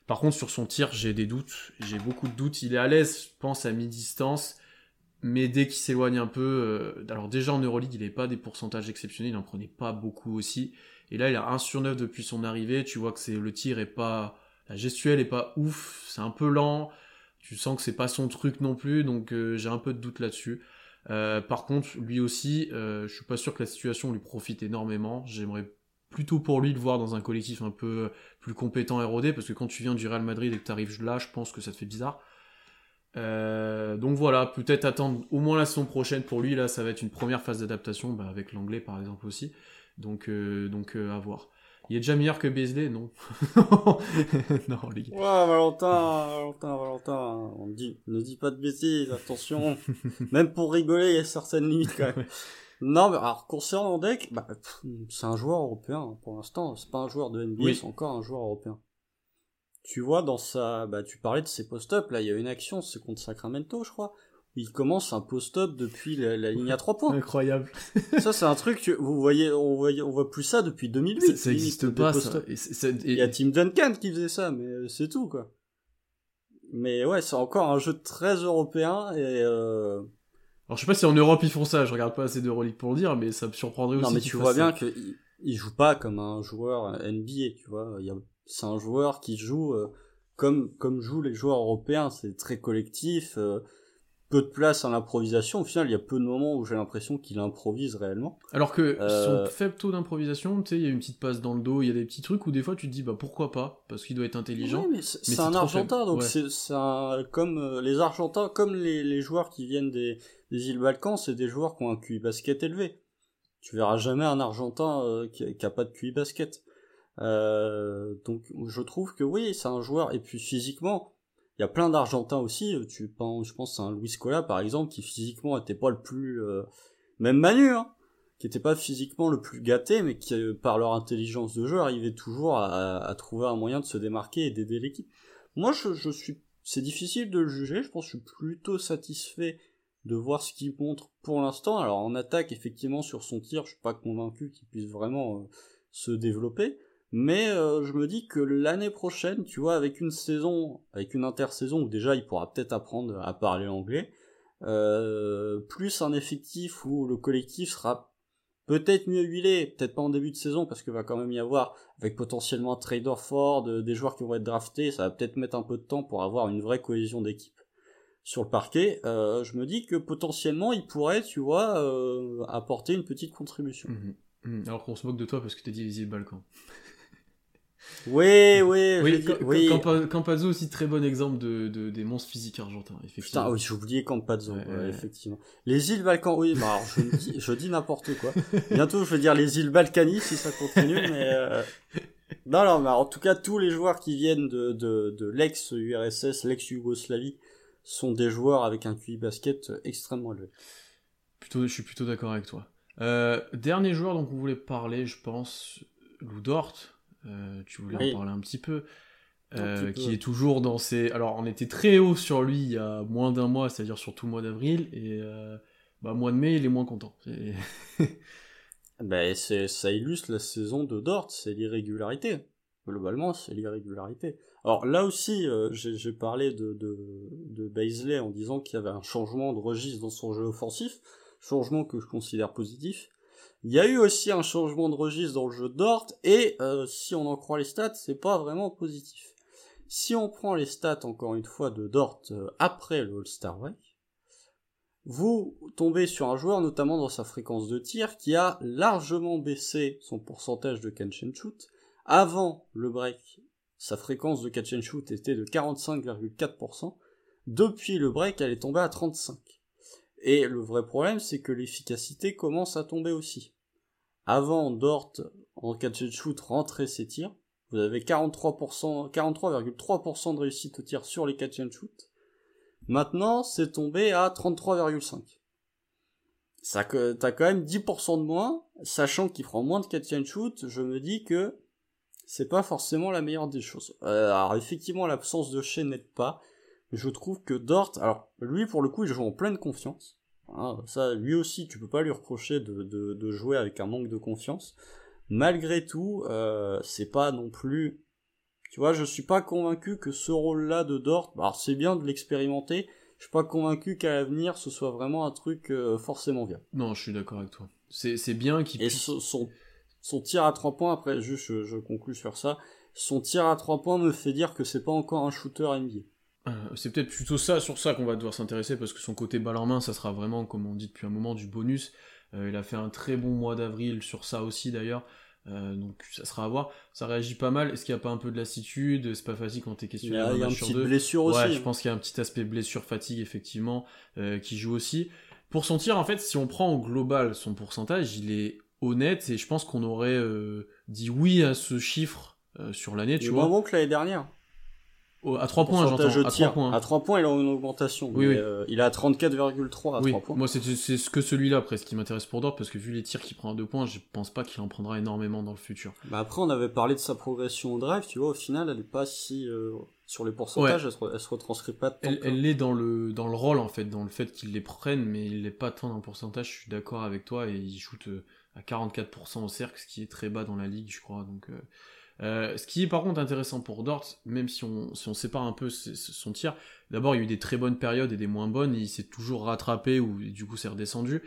Par contre, sur son tir, j'ai des doutes. J'ai beaucoup de doutes. Il est à l'aise, je pense, à mi-distance. Mais dès qu'il s'éloigne un peu, euh, alors déjà en Euroleague, il n'avait pas des pourcentages exceptionnels, il n'en prenait pas beaucoup aussi. Et là, il a 1 sur 9 depuis son arrivée. Tu vois que c'est le tir est pas, la gestuelle est pas ouf, c'est un peu lent. Tu sens que c'est pas son truc non plus, donc euh, j'ai un peu de doute là-dessus. Euh, par contre, lui aussi, euh, je suis pas sûr que la situation lui profite énormément. J'aimerais plutôt pour lui de voir dans un collectif un peu plus compétent et rodé, parce que quand tu viens du Real Madrid et que tu arrives là, je pense que ça te fait bizarre. Euh, donc voilà, peut-être attendre au moins la saison prochaine pour lui. Là, ça va être une première phase d'adaptation, bah, avec l'anglais par exemple aussi. Donc, donc à voir. Il est déjà meilleur que Beasley, non Non, les gars. Ouais, Valentin, Valentin, Valentin, on dit, ne dit pas de bêtises, attention. même pour rigoler, il y a certaines limites quand même. Non, mais alors concernant Deck, bah, c'est un joueur européen hein, pour l'instant. C'est pas un joueur de NBA, c'est encore un joueur européen. Tu vois dans sa, bah, tu parlais de ses post-up. Là, il y a une action, c'est contre Sacramento, je crois, il commence un post-up depuis la, ligne à 3 points. Incroyable. ça, c'est un truc, vous voyez, on voit, on voit plus ça depuis 2008. Ça, n'existe pas, ça. Il y a Tim Duncan qui faisait ça, mais c'est tout, quoi. Mais ouais, c'est encore un jeu très européen et euh... Alors, je sais pas si en Europe ils font ça, je regarde pas assez d'Euroleague pour le dire, mais ça me surprendrait aussi. Non, mais tu vois bien qu'il il joue pas comme un joueur NBA, tu vois. C'est un joueur qui joue euh, comme, comme jouent les joueurs européens, c'est très collectif, euh, peu de place à l'improvisation. Au final, il y a peu de moments où j'ai l'impression qu'il improvise réellement. Alors que euh... son faible taux d'improvisation, tu sais, il y a une petite passe dans le dos, il y a des petits trucs où des fois tu te dis bah pourquoi pas? Parce qu'il doit être intelligent. mais c'est un Argentin, donc c'est comme euh, les Argentins, comme les, les, joueurs qui viennent des, des îles Balkans, c'est des joueurs qui ont un QI basket élevé. Tu verras jamais un Argentin euh, qui, qui, a pas de QI basket. Euh, donc je trouve que oui, c'est un joueur et puis physiquement il y a plein d'Argentins aussi. Euh, tu penses, je pense à un Luis Cola par exemple qui physiquement était pas le plus, euh, même Manu, hein, qui était pas physiquement le plus gâté, mais qui euh, par leur intelligence de jeu arrivait toujours à, trouver un moyen de se démarquer et d'aider l'équipe. Moi, je, je suis, c'est difficile de le juger. Je pense que je suis plutôt satisfait de voir ce qu'il montre pour l'instant. Alors en attaque, effectivement, sur son tir, je suis pas convaincu qu'il puisse vraiment se développer. Mais euh, je me dis que l'année prochaine, tu vois, avec une saison, avec une intersaison où déjà il pourra peut-être apprendre à parler anglais, euh, plus un effectif où le collectif sera peut-être mieux huilé, peut-être pas en début de saison parce qu'il va quand même y avoir avec potentiellement un trader fort, des joueurs qui vont être draftés, ça va peut-être mettre un peu de temps pour avoir une vraie cohésion d'équipe sur le parquet. Euh, je me dis que potentiellement il pourrait, tu vois, euh, apporter une petite contribution. Mmh mmh. Alors qu'on se moque de toi parce que t'as dit les îles Oui, oui, oui. Campazzo aussi très bon exemple de, de, des monstres physiques argentins. Effectivement. Putain, oui, j'ai oublié Campazzo, effectivement. Les îles Balkans, oui, bah, alors, je, dis, je dis n'importe quoi. Bientôt, je vais dire les îles Balkany si ça continue, mais euh... non, non, mais en tout cas, tous les joueurs qui viennent de, de, de l'ex-URSS, l'ex-Yougoslavie, sont des joueurs avec un QI basket extrêmement élevé. Plutôt, je suis plutôt d'accord avec toi. Euh, dernier joueur dont on voulait parler, je pense, Lou Dort euh, tu voulais en parler un petit peu. Euh, qui est toujours dans ses. Alors, on était très haut sur lui il y a moins d'un mois, c'est-à-dire sur tout le mois d'avril, et euh, bah, mois de mai, il est moins content. ben, ça illustre la saison de Dort, c'est l'irrégularité. Globalement, c'est l'irrégularité. Alors là aussi, euh, j'ai parlé de, de, de Baisley en disant qu'il y avait un changement de registre dans son jeu offensif, changement que je considère positif. Il y a eu aussi un changement de registre dans le jeu d'Ort, et euh, si on en croit les stats, c'est pas vraiment positif. Si on prend les stats encore une fois de Dort euh, après le All-Star Break, vous tombez sur un joueur, notamment dans sa fréquence de tir, qui a largement baissé son pourcentage de catch and shoot. Avant le break, sa fréquence de catch and shoot était de 45,4%. Depuis le break, elle est tombée à 35. Et le vrai problème, c'est que l'efficacité commence à tomber aussi. Avant, Dort, en catch and shoot, rentrait ses tirs. Vous avez 43%, 43,3% de réussite au tir sur les catch and shoot. Maintenant, c'est tombé à 33,5. Ça, t'as quand même 10% de moins, sachant qu'il prend moins de catch and shoot, je me dis que c'est pas forcément la meilleure des choses. Euh, alors effectivement, l'absence de chaîne n'aide pas, je trouve que Dort, alors lui pour le coup, il joue en pleine confiance. Hein, ça, lui aussi, tu peux pas lui reprocher de, de, jouer avec un manque de confiance. Malgré tout, euh, c'est pas non plus tu vois, je suis pas convaincu que ce rôle-là de Dort, alors c'est bien de l'expérimenter, je suis pas convaincu qu'à l'avenir ce soit vraiment un truc euh, forcément bien. Non, je suis d'accord avec toi. C'est, bien qu'il Et son, son, tir à trois points, après, juste je, je, conclue sur ça, son tir à trois points me fait dire que c'est pas encore un shooter NBA. Euh, c'est peut-être plutôt ça, sur ça qu'on va devoir s'intéresser, parce que son côté balle en main, ça sera vraiment, comme on dit depuis un moment, du bonus. Euh, il a fait un très bon mois d'avril sur ça aussi d'ailleurs. Euh, donc ça sera à voir. Ça réagit pas mal. Est-ce qu'il n'y a pas un peu de lassitude? C'est pas facile quand t'es questionné. Il y a, un petit blessure aussi. Ouais, je pense qu'il y a un petit aspect blessure, fatigue effectivement euh, qui joue aussi. Pour son tir, en fait, si on prend au global son pourcentage, il est honnête et je pense qu'on aurait dit oui à ce chiffre sur l'année. Tu vois. moins bon que l'année dernière à 3 points, j'entends. À 3 points. À 3 points, il a une augmentation. Oui, oui. Euh, il a 34,3 à oui. 3 points. Moi, c'est ce que celui-là, presque, qui m'intéresse pour Dort, parce que vu les tirs qu'il prend à 2 points, je pense pas qu'il en prendra énormément dans le futur. Bah après, on avait parlé de sa progression au drive, tu vois, au final, elle est pas si, euh, sur les pourcentages, elle, se, se, retranscrit pas tant. Elle, elle est dans le, dans le rôle, en fait, dans le fait qu'il les prenne, mais il n'est pas tant dans le pourcentage, je suis d'accord avec toi, et il shoot euh, à 44% au cercle, ce qui est très bas dans la ligue, je crois, donc, euh, ce qui est par contre intéressant pour Dort, même si on, sépare un peu son tir, d'abord il y a eu des très bonnes périodes et des moins bonnes, et il s'est toujours rattrapé ou du coup c'est redescendu.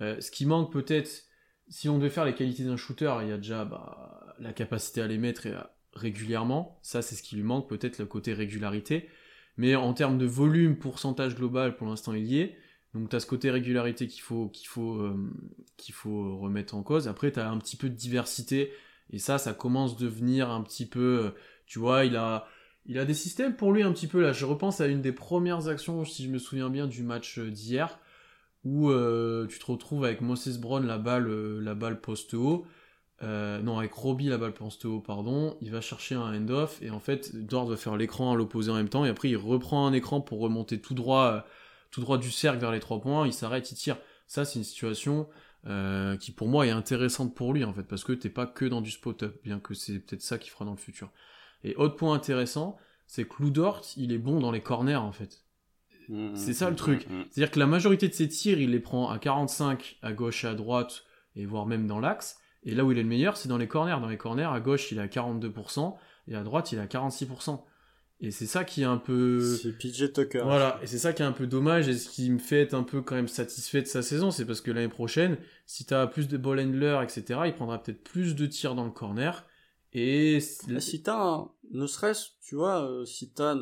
Euh, ce qui manque peut-être, si on devait faire les qualités d'un shooter, il y a déjà bah, la capacité à les mettre régulièrement, ça c'est ce qui lui manque, peut-être le côté régularité. Mais en termes de volume, pourcentage global, pour l'instant il y est. Donc tu as ce côté régularité qu'il faut, qu'il faut, euh, remettre en cause. Après tu as un petit peu de diversité et ça, ça commence de venir un petit peu, euh, tu vois, il a, il a des systèmes pour lui un petit peu là. Je repense à une des premières actions, si je me souviens bien, du match euh, d'hier, où euh, tu te retrouves avec Moses Brown la balle, la balle poste haut. non, avec Robbie la balle poste haut, pardon. Il va chercher un end-off et en fait, Dort va faire l'écran à l'opposé en même temps et après il reprend un écran pour remonter tout droit, tout droit du cercle vers les trois points. Il s'arrête, il tire. Ça, c'est une situation euh, qui pour moi est intéressante pour lui en fait, parce que t'es pas que dans du spot-up, bien que c'est peut-être ça qu'il fera dans le futur. Et autre point intéressant, c'est que Dort il est bon dans les corners en fait. Mmh, c'est ça le mmh, truc. Mmh, C'est-à-dire que la majorité de ses tirs, il les prend à 45, à gauche et à droite, et voire même dans l'axe. Et là où il est le meilleur, c'est dans les corners. Dans les corners, à gauche, il est à 42%, et à droite, il est à 46%. Et c'est ça qui est un peu. C'est PJ Tucker. Voilà, et c'est ça qui est un peu dommage, et ce qui me fait être un peu quand même satisfait de sa saison, c'est parce que l'année prochaine, si t'as plus de ball handler, etc., il prendra peut-être plus de tirs dans le corner, et. Si t'as, ne serait-ce, tu vois, euh, si t'as,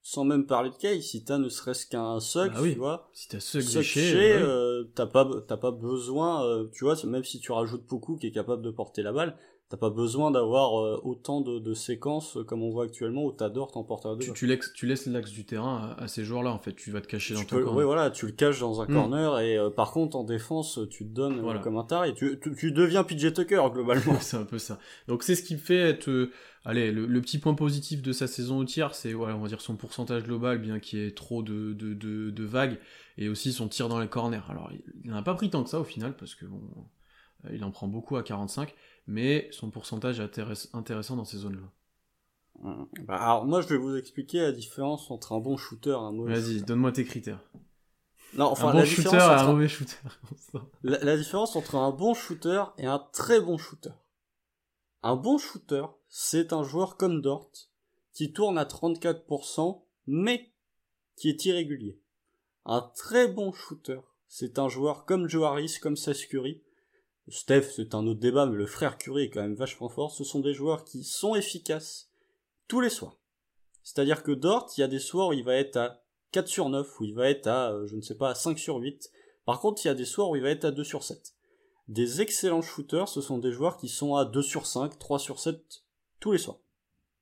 sans même parler de Kay, si t'as ne serait-ce qu'un suck, bah tu vois. Si t'as suck, suck bah euh, t'as pas, t'as pas besoin, euh, tu vois, même si tu rajoutes beaucoup qui est capable de porter la balle, T'as pas besoin d'avoir euh, autant de, séquences comme on voit actuellement où t'adores ton porteur de tu, tu, laisses, tu laisses l'axe du terrain à, ces joueurs-là en fait. Tu vas te cacher dans ton corner. Oui voilà, tu le caches dans un hmm. corner et euh, par contre en défense tu te donnes euh, comme un tar et tu, tu, deviens PJ Tucker globalement. c'est un peu ça. Donc c'est ce qui fait être allez, le, petit point positif de sa saison au tir, c'est voilà, on va dire son pourcentage global, bien qu'il y ait trop de, de, de, vagues, et aussi son tir dans les corners. Alors, il n'en a pas pris tant que ça au final, parce que bon, il en prend beaucoup à 45, mais son pourcentage est intéressant dans ces zones-là. Bah, alors moi je vais vous expliquer la différence entre un bon shooter et un mauvais Vas-y, donne-moi tes critères. Non, enfin, un bon shooter et un mauvais shooter. la, différence entre un bon shooter et un très bon shooter. Un bon shooter, c'est un joueur comme Dort, qui tourne à 34%, mais qui est irrégulier. Un très bon shooter, c'est un joueur comme Joe Harris, comme Seth Steph, c'est un autre débat, mais le frère Curry est quand même vachement fort. Ce sont des joueurs qui sont efficaces tous les soirs. C'est-à-dire que Dort, il y a des soirs où il va être à 4 sur 9, où il va être à, euh, je ne sais pas, 5 sur 8. Par contre, il y a des soirs où il va être à 2 sur 7. Des excellents shooters, ce sont des joueurs qui sont à 2 sur 5, 3 sur 7 tous les soirs.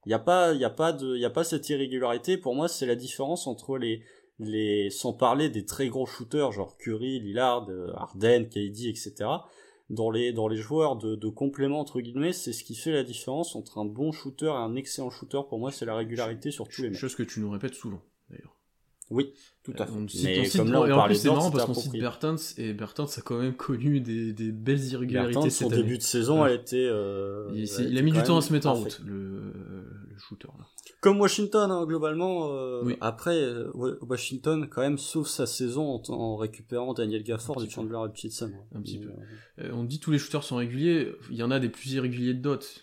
Il n'y a pas, il y a pas de, il y a pas cette irrégularité. Pour moi, c'est la différence entre les, les, sans parler des très gros shooters, genre Curry, Lillard, euh, Harden, KD, etc. Dans les, dans les joueurs de, de complément, entre guillemets, c'est ce qui fait la différence entre un bon shooter et un excellent shooter. Pour moi, c'est la régularité sur tous les matchs. Chose que tu nous répètes souvent, d'ailleurs. Oui, tout à fait. mais comme là, on et en plus, c'est marrant parce qu'on cite Bertens et Bertens a quand même connu des, des belles irrégularités Bertens, son début de saison, elle était. Euh, il, a mis du temps à se mettre en route, le, le shooter. Là. Comme Washington, hein, globalement. Euh, oui. Après, euh, Washington, quand même, sauve sa saison en, en récupérant Daniel Gafford et Chandler Hutchinson. Un petit peu. Euh, on dit tous les shooters sont réguliers. Il y en a des plus irréguliers de dot.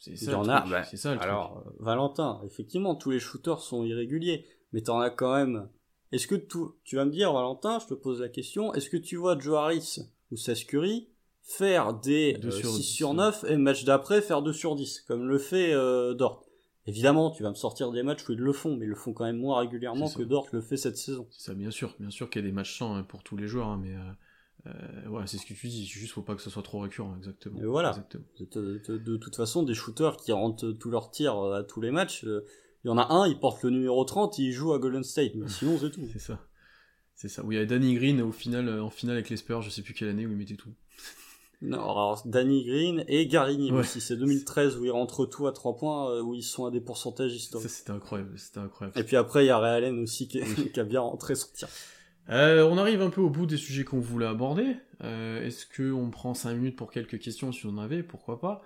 C'est ça. Il y en a. Bah, c'est ça. Le alors, Valentin, effectivement, tous les shooters sont irréguliers mais t'en as quand même. Est-ce que tout, tu vas me dire, Valentin, je te pose la question, est-ce que tu vois Joe Harris ou Sascuri faire des 6 euh, sur 9 et match d'après faire 2 sur 10, comme le fait euh, Dort Évidemment, tu vas me sortir des matchs où ils le font, mais ils le font quand même moins régulièrement que Dort le fait cette saison. C'est ça, bien sûr, bien sûr qu'il y a des matchs sans hein, pour tous les joueurs, hein, mais euh, voilà, c'est ce que tu dis, juste faut pas que ce soit trop récurrent, exactement. Et voilà. De, toute façon, des shooters qui rentrent tous leurs tirs à tous les matchs, il y en a un, il porte le numéro 30, il joue à Golden State. Mais sinon, c'est tout. c'est ça. C'est ça. Oui, il y a Danny Green au final, euh, en finale avec les Spurs, je sais plus quelle année où il mettait tout. Non, alors Danny Green et Gary aussi. C'est 2013 où ils rentrent tout à 3 points, euh, où ils sont à des pourcentages historiques. Ça, c'était incroyable. C'était incroyable. Et puis après, il y a Ray Allen aussi qui, qui a bien rentré son tir. Euh, on arrive un peu au bout des sujets qu'on voulait aborder. Euh, Est-ce qu'on prend 5 minutes pour quelques questions? Si on en avait Pourquoi pas?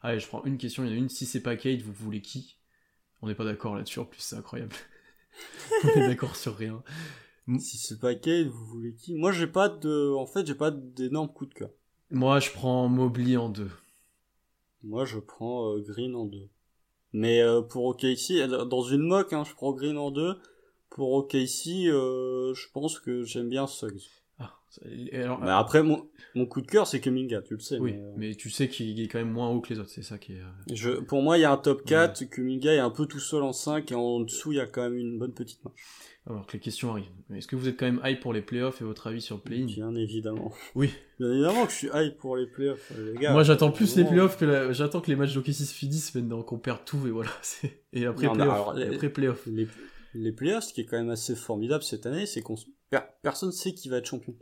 Allez, je prends une question. Il y en a une. Si c'est pas Kate, vous voulez qui? On n'est pas d'accord là-dessus, en plus, c'est incroyable. on est d'accord sur rien. Si c'est pas Kate, vous voulez qui? Moi, j'ai pas de. En fait, j'ai pas d'énorme coup de cœur. Moi, je prends Mobley en deux. Moi, je prends euh, Green en deux. Mais euh, pour OKC, dans une moque, hein, je prends Green en deux. Pour OKC, euh, je pense que j'aime bien Suggs. Alors, mais après, mon, mon coup de cœur, c'est Kuminga, tu le sais. Oui, euh, mais, tu sais qu'il est quand même moins haut que les autres, c'est ça qui est. Euh, je, pour moi, il y a un top 4, ouais. Kuminga est un peu tout seul en 5, et en dessous, il y a quand même une bonne petite marche. Alors que les questions arrivent. Est-ce que vous êtes quand même hype pour les playoffs et votre avis sur le play-in? Bien évidemment. Oui. Bien évidemment que je suis hype pour les playoffs, les gars. Moi, j'attends plus les playoffs que j'attends que les matchs d'OKC se finissent maintenant, qu'on perd tout et voilà. Et après playoffs. après playoffs. Les, les playoffs, ce qui est quand même assez formidable cette année, c'est qu'on personne sait qui va être champion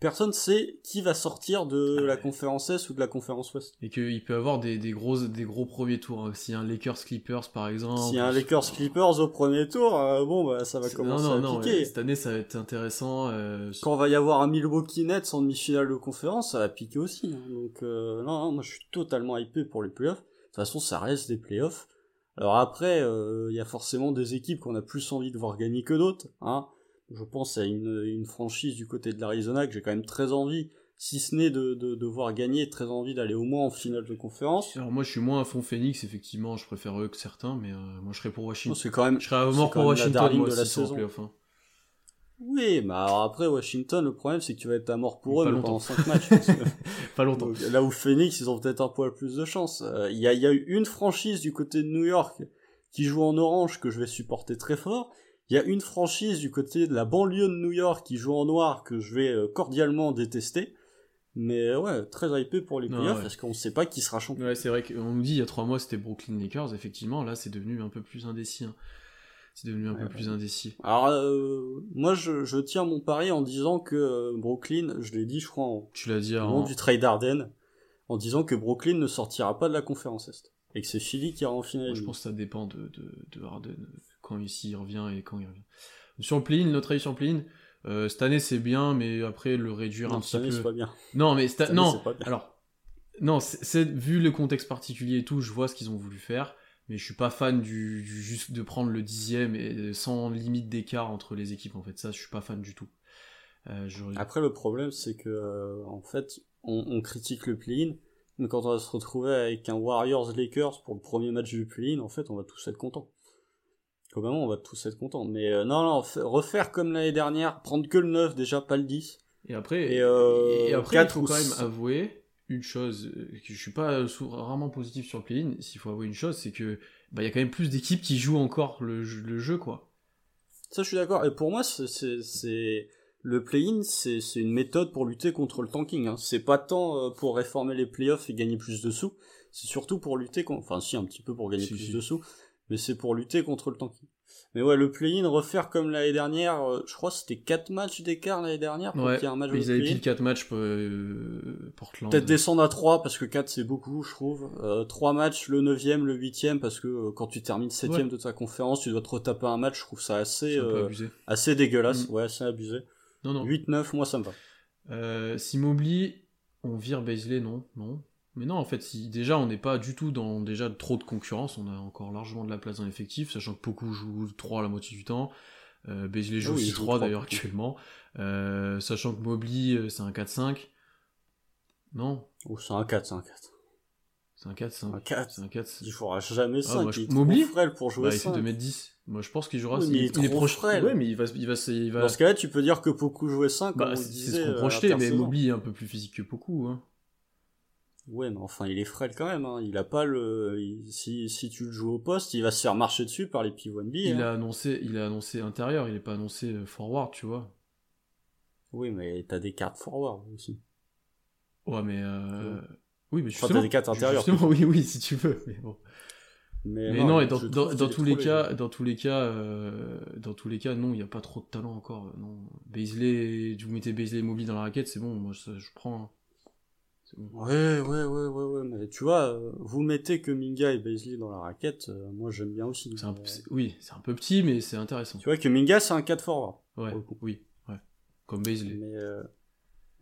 personne sait qui va sortir de ah la conférence S ou de la conférence Ouest. Et qu'il peut avoir des, des, gros, des gros premiers tours. Hein. S'il y a un Lakers Clippers par exemple. S'il y a un Lakers Clippers au premier tour, euh, bon bah ça va commencer non, non, à piquer. Non, cette année ça va être intéressant. Euh, Quand va y avoir un Milwaukee Nets en demi-finale de conférence, ça va piquer aussi. Hein. Donc euh, non, non, moi je suis totalement hypé pour les playoffs. De toute façon, ça reste des playoffs. Alors après, il y a forcément des équipes qu'on a plus envie de voir gagner que d'autres. Hein je pense à une, une franchise du côté de l'Arizona que j'ai quand même très envie, si ce n'est de, de, de, voir gagner, très envie d'aller au moins en finale de conférence. Alors moi je suis moins à fond Phoenix, effectivement, je préfère eux que certains, mais euh, moi je serais pour Washington. C'est quand même, je serais mort pour Washington moi, de la saison. Hein. Oui, mais alors après Washington, le problème c'est que tu vas être à mort pour eux mais pendant 5 matchs. pas longtemps. là où Phoenix, ils ont peut-être un poil plus de chance. Euh, il y, a, y a eu une franchise du côté de New York qui joue en orange que je vais supporter très fort, il y a une franchise du côté de la banlieue de New York qui joue en noir que je vais euh, cordialement détester. Mais euh, ouais, très hypé pour les playoffs parce qu'on ne sait pas qui sera champion. Ouais, c'est vrai qu'on nous dit il y a trois mois c'était Brooklyn Lakers. Effectivement, là c'est devenu un peu plus indécis. Hein. C'est devenu un peu plus indécis. Alors, euh, moi je, je, tiens mon pari en disant que Brooklyn, je l'ai dit, je crois, en, tu l'as dit au nom du trade Arden, en disant que Brooklyn ne sortira pas de la conférence Est. Et que c'est Philly qui ira en finale. je pense que ça dépend de, de, de Harden quand il revient et quand il revient. Sur le play-in, notre avis sur le play-in, euh, cette année c'est bien, mais après le réduire un petit peu. c'est pas bien. Non, mais non. Alors, non, c'est vu le contexte particulier et tout, je vois ce qu'ils ont voulu faire, mais je suis pas fan du, juste de prendre le dixième et sans limite d'écart entre les équipes. En fait, ça, je suis pas fan du tout. Euh, après, le problème, c'est que euh, en fait, on, on critique le play-in, mais quand on va se retrouver avec un Warriors Lakers pour le premier match du play-in, en fait, on va tous être contents. Comment on va tous être contents. Mais euh, non, non, refaire comme l'année dernière, prendre que le 9 déjà, pas le 10. Et après, et, et après il faut quand même avouer une chose, que je suis pas rarement positif sur le play-in, s'il faut avouer une chose, c'est que bah, il y a quand même plus d'équipes qui jouent encore le, le jeu, quoi. Ça, je suis d'accord. Et pour moi, c'est le play-in, c'est une méthode pour lutter contre le tanking. Hein. C'est pas tant euh, pour réformer les playoffs et gagner plus de sous, c'est surtout pour lutter contre... Enfin, si, un petit peu pour gagner plus de sous, mais c'est pour lutter contre le tanking. Mais ouais, le play-in, refaire comme l'année dernière, euh, je crois que c'était 4 matchs d'écart l'année dernière pour qu'il y ait un match Ils avaient pile 4 matchs pour euh, Portland. Peut-être descendre à 3 parce que 4 c'est beaucoup, je trouve. Euh, 3 matchs, le 9ème, le 8ème, parce que euh, quand tu termines 7ème de ta conférence, tu dois te retaper un match, je trouve ça assez, euh, assez dégueulasse. Mm. Ouais, assez abusé. Non, non. 8-9, moi ça me va. Euh, si m'oublie, on vire Baisley, non, non. Mais non, en fait, si déjà on n'est pas du tout dans déjà trop de concurrence, on a encore largement de la place dans l'effectif, sachant que beaucoup jouent 3 la moitié du temps. Euh, joue ah aussi 3 d'ailleurs actuellement. Euh, sachant que Mobley euh, c'est un 4-5. Non Ou c'est un 4, c'est un 4. C'est un 4, c'est un, 4. C'est un 4. Il fera jamais 5. Ah, moi, il Mobley frêle pour jouer bah, 5. Il fait 2m10. Moi je pense qu'il jouera. Oui, il, est, il est trop frêle. Ouais, mais il va, il va, il va... Dans ce cas-là, tu peux dire que beaucoup jouait 5. Bah, c'est ce qu'on projetait, mais Mobley est un peu plus physique que beaucoup. Hein. Ouais, mais enfin, il est frêle quand même. Hein. Il a pas le. Si, si tu le joues au poste, il va se faire marcher dessus par les P1B. Il hein. a annoncé, il a annoncé intérieur. Il est pas annoncé euh, forward, tu vois. Oui, mais t'as des cartes forward aussi. Ouais, mais euh... oui, mais justement. Enfin, t'as des cartes intérieures. Justement, oui, oui, si tu veux. Mais bon. Mais, non, et dans, dans, dans tous les cas, dans tous les cas, euh, dans tous les cas, non, il n'y a pas trop de talent encore. Non, Baisley, vous mettez Baisley mobile dans la raquette, c'est bon. Moi, je, je prends. Ouais, ouais, ouais, ouais, ouais, mais tu vois, euh, vous mettez que Minga et Baisley dans la raquette, euh, moi j'aime bien aussi. oui, c'est un peu petit, mais c'est intéressant. Tu vois que Minga c'est un 4 forward. Ouais, oui, ouais. Comme Baisley. Mais, euh,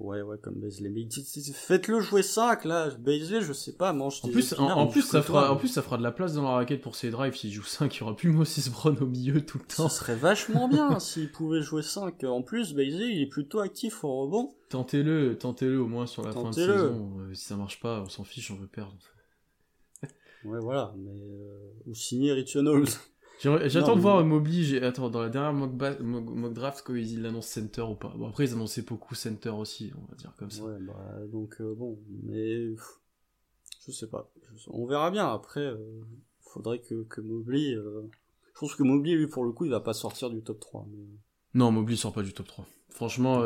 Ouais, ouais, comme Baisley. Mais faites-le jouer 5, là. Baisley, je sais pas, mange En plus, en, plus, ça fera, en plus, ça fera de la place dans la raquette pour ses drives. S'il joue 5, il y aura plus Moses Brown au milieu tout le temps. Ça serait vachement bien s'il pouvait jouer 5. En plus, Baisley, il est plutôt actif au rebond. Tentez-le, tentez-le au moins sur la fin de saison. Euh, si ça marche pas, on s'en fiche, on veut perdre. ouais, voilà. Mais, euh, ou signer Knowles. J'attends de voir Mobley. Attends, dans la dernière mock, mock, draft, quand ils annoncent center ou pas? Bon, après, ils annonçaient beaucoup center aussi, on va dire comme ça. Ouais, bah, donc euh, bon, mais je sais pas. On verra bien. Après, euh, faudrait que, que Mobley. Euh, je pense que Mobley, lui, pour le coup, il va pas sortir du top 3. Non, Mobley sort pas du top 3. Franchement,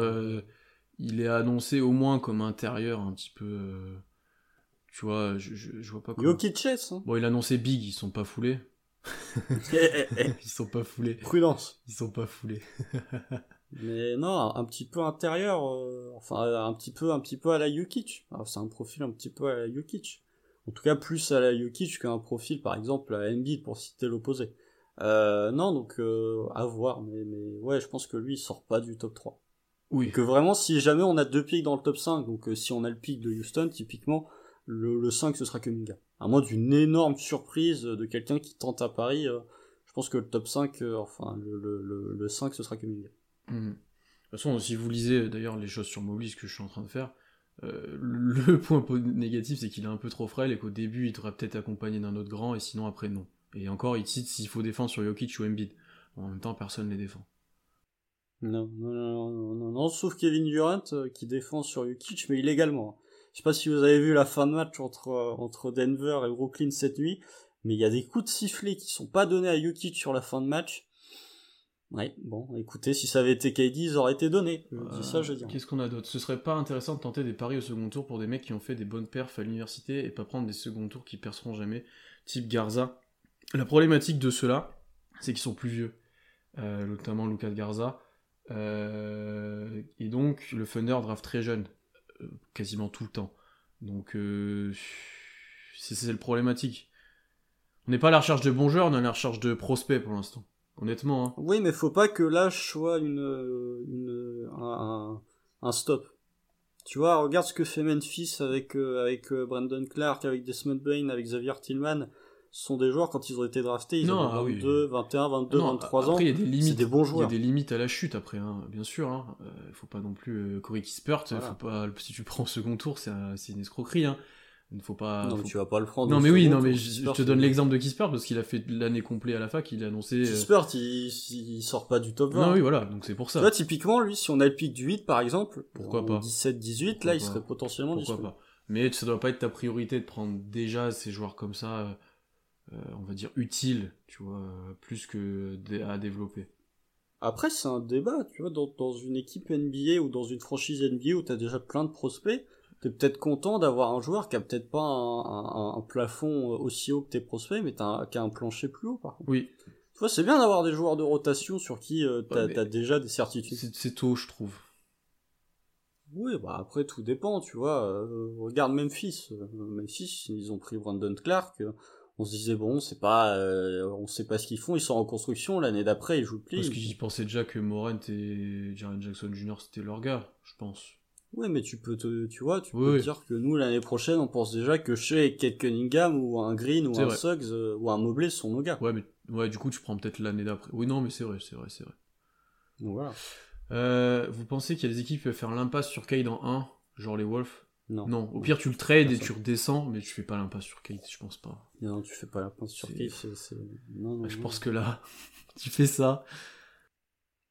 il est annoncé au moins comme intérieur un petit peu. tu vois, je, je, vois pas comment. Jokic, hein? Bon, il a annoncé Big, ils sont pas foulés. ils sont pas foulés. Prudence. Ils sont pas foulés. Mais non, un petit peu intérieur, euh, enfin un petit peu, un petit peu à la Yukic. C'est un profil un petit peu à la Yukic. En tout cas, plus à la Yukic qu'un profil, par exemple, à Embiid pour citer l'opposé. Euh, non, donc euh, à voir, mais, mais ouais, je pense que lui il sort pas du top 3. Oui. que vraiment, si jamais on a deux pics dans le top 5, donc si on a le pic de Houston, typiquement, le, le 5 ce sera Kuminga à moins d'une énorme surprise de quelqu'un qui tente à Paris, euh, je pense que le top 5, euh, enfin le, le, le, 5 ce sera Kuminga. Mmh. De toute façon, si vous lisez d'ailleurs les choses sur Mobley, ce que je suis en train de faire, euh, le point négatif c'est qu'il est un peu trop frêle et qu'au début il devrait peut-être accompagné d'un autre grand et sinon après non. Et encore il cite s'il faut défendre sur Jokic ou Embiid. En même temps personne ne les défend. Non, non, non, non, non, non, sauf Kevin Durant qui défend sur Jokic mais illégalement. Je sais pas si vous avez vu la fin de match entre, euh, entre Denver et Brooklyn cette nuit, mais il y a des coups de sifflet qui sont pas donnés à Jokic sur la fin de match. Ouais, bon, écoutez, si ça avait été KD, ils auraient été donnés. ça, je dis. Qu'est-ce qu'on a d'autre? Ce serait pas intéressant de tenter des paris au second tour pour des mecs qui ont fait des bonnes perfs à l'université et pas prendre des second tours qui perceront jamais, type Garza. La problématique de ceux-là, c'est qu'ils sont plus vieux, euh, notamment Lucas Garza. Euh, et donc, le Thunder draft très jeune quasiment tout le temps. Donc euh, c'est le problématique. On n'est pas à la recherche de bons joueurs, on est à la recherche de prospects pour l'instant. Honnêtement. Hein. Oui, mais faut pas que l'âge soit une, une un, stop. Tu vois, regarde ce que fait Memphis avec euh, avec euh, Brandon Clark, avec Desmond Bain, avec Xavier Tillman sont des joueurs quand ils ont été draftés, ils ont 22, 21, 22, 23 ans. Il y a des limites. des bons joueurs. Il y a des limites à la chute après, hein, bien sûr. Hein. Euh, il faut pas non plus euh. Faut pas si tu prends second tour, c'est une escroquerie. Hein. Il faut pas. Non, mais tu vas pas le prendre. Non, mais oui, non, mais je, te donne l'exemple de Kispert parce qu'il a fait l'année complète à la fac, il a annoncé. Euh, Kispert, il, il, sort pas du top 20. Non, oui, voilà, donc c'est pour ça. Là, typiquement, lui, si on a le pic du 8, par exemple, pourquoi pas 17, 18, là, il serait potentiellement Pourquoi pas Mais ça doit pas être ta priorité de prendre déjà ces joueurs comme ça, on va dire utiles, tu vois, plus que à développer. Après, c'est un débat, tu vois, dans, dans, une équipe NBA ou dans une franchise NBA où tu as déjà plein de prospects, t'es peut-être content d'avoir un joueur qui a peut-être pas un, un, plafond aussi haut que tes prospects, mais as, qui a un plancher plus haut, par contre. Oui. Tu vois, c'est bien d'avoir des joueurs de rotation sur qui euh, tu as, déjà des certitudes. C'est tôt, je trouve. Oui, bah après, tout dépend, tu vois. Euh, regarde Memphis. Euh, Memphis, ils ont pris Brandon Clark on se disait bon c'est pas euh, on sait pas ce qu'ils font ils sont en construction l'année d'après ils jouent plus. parce qu'ils pensaient déjà que Morant et Jaren Jackson Jr c'était leur gars je pense. Ouais mais tu peux te tu vois tu peux dire que nous l'année prochaine on pense déjà que chez Kate Cunningham ou un Green ou un Suggs euh, ou un Mobley sont nos gars. Ouais mais ouais du coup tu prends peut-être l'année d'après. Oui non mais c'est vrai c'est vrai c'est vrai. Donc voilà. Euh, vous pensez qu'il y a des équipes qui peuvent faire l'impasse sur Cade en 1 genre les Wolves? Non. non. Au pire, tu le trades et tu redescends, mais tu fais pas l'impasse sur Kate, je pense pas. Non, tu fais pas l'impasse sur Kate. C'est... Non, non, je pense que là, tu fais ça.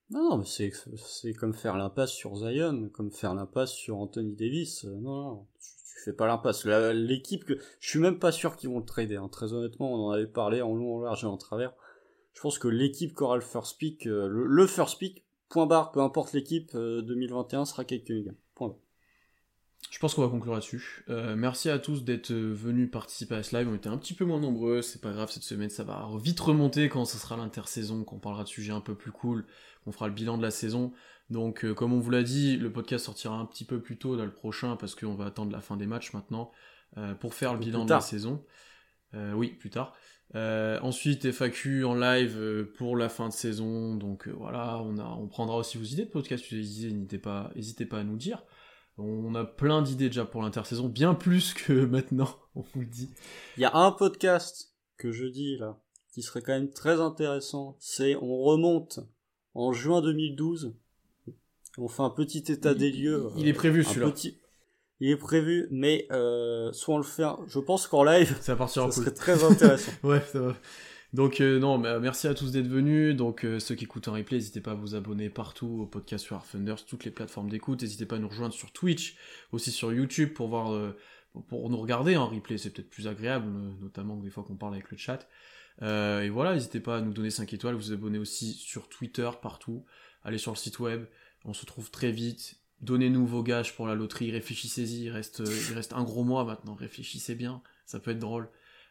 Non, non, mais c'est, comme faire l'impasse sur Zion, comme faire l'impasse sur Anthony Davis. Non, non, tu, fais pas l'impasse. l'équipe que, je suis même pas sûr qu'ils vont le trader. Hein. Très honnêtement, on en avait parlé en long, en large et en travers. Je pense que l'équipe qui aura le first pick, euh, le, first pick, point barre, peu importe l'équipe, 2021 euh, sera Kate Cunningham. Point barre. Je pense qu'on va conclure là-dessus. Euh, merci à tous d'être venus participer à ce live. On était un petit peu moins nombreux, c'est pas grave cette semaine, ça va vite remonter quand ce sera l'intersaison, qu'on parlera de sujets un peu plus cool, qu'on fera le bilan de la saison. Donc euh, comme on vous l'a dit, le podcast sortira un petit peu plus tôt dans le prochain parce qu'on va attendre la fin des matchs maintenant euh, pour faire le bilan de la saison. oui, plus tard. ensuite, FAQ en live pour la fin de saison. Donc voilà, on, a, on prendra aussi vos idées de podcast, n'hésitez pas, n'hésitez pas à nous dire. On a plein d'idées déjà pour l'intersaison, bien plus que maintenant, on vous le dit. Il y a un podcast que je dis là, qui serait quand même très intéressant, c'est on remonte en juin 2012, on fait un petit état des lieux. Il est prévu celui-là. Il est prévu, mais euh, soit on le fait, je pense qu'en live, ça, ça serait très intéressant. ouais, ça va. Donc euh, non, bah, merci à tous d'être venus. Donc euh, ceux qui écoutent en replay, n'hésitez pas à vous abonner partout au podcast sur Thunders, toutes les plateformes d'écoute. N'hésitez pas à nous rejoindre sur Twitch, aussi sur YouTube pour voir, pour nous regarder en replay. C'est peut-être plus agréable, notamment des fois qu'on parle avec le chat. et voilà, n'hésitez pas à nous donner 5 étoiles. Vous abonner aussi sur Twitter partout. Allez sur le site web. On se retrouve très vite. Donnez-nous vos gages pour la loterie. Réfléchissez-y. Il reste, il reste un gros mois maintenant. Réfléchissez bien. Ça peut être drôle.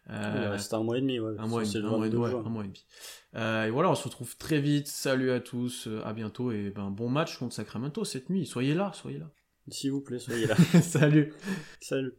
Euh, un mois et demi, ouais. Un mois, et, un, mois, un mois et demi. Euh, et voilà, on se retrouve très vite. Salut à tous, euh, à bientôt et ben bon match contre Sacramento cette nuit. Soyez là, soyez là. S'il vous plaît, soyez là. Salut. Salut.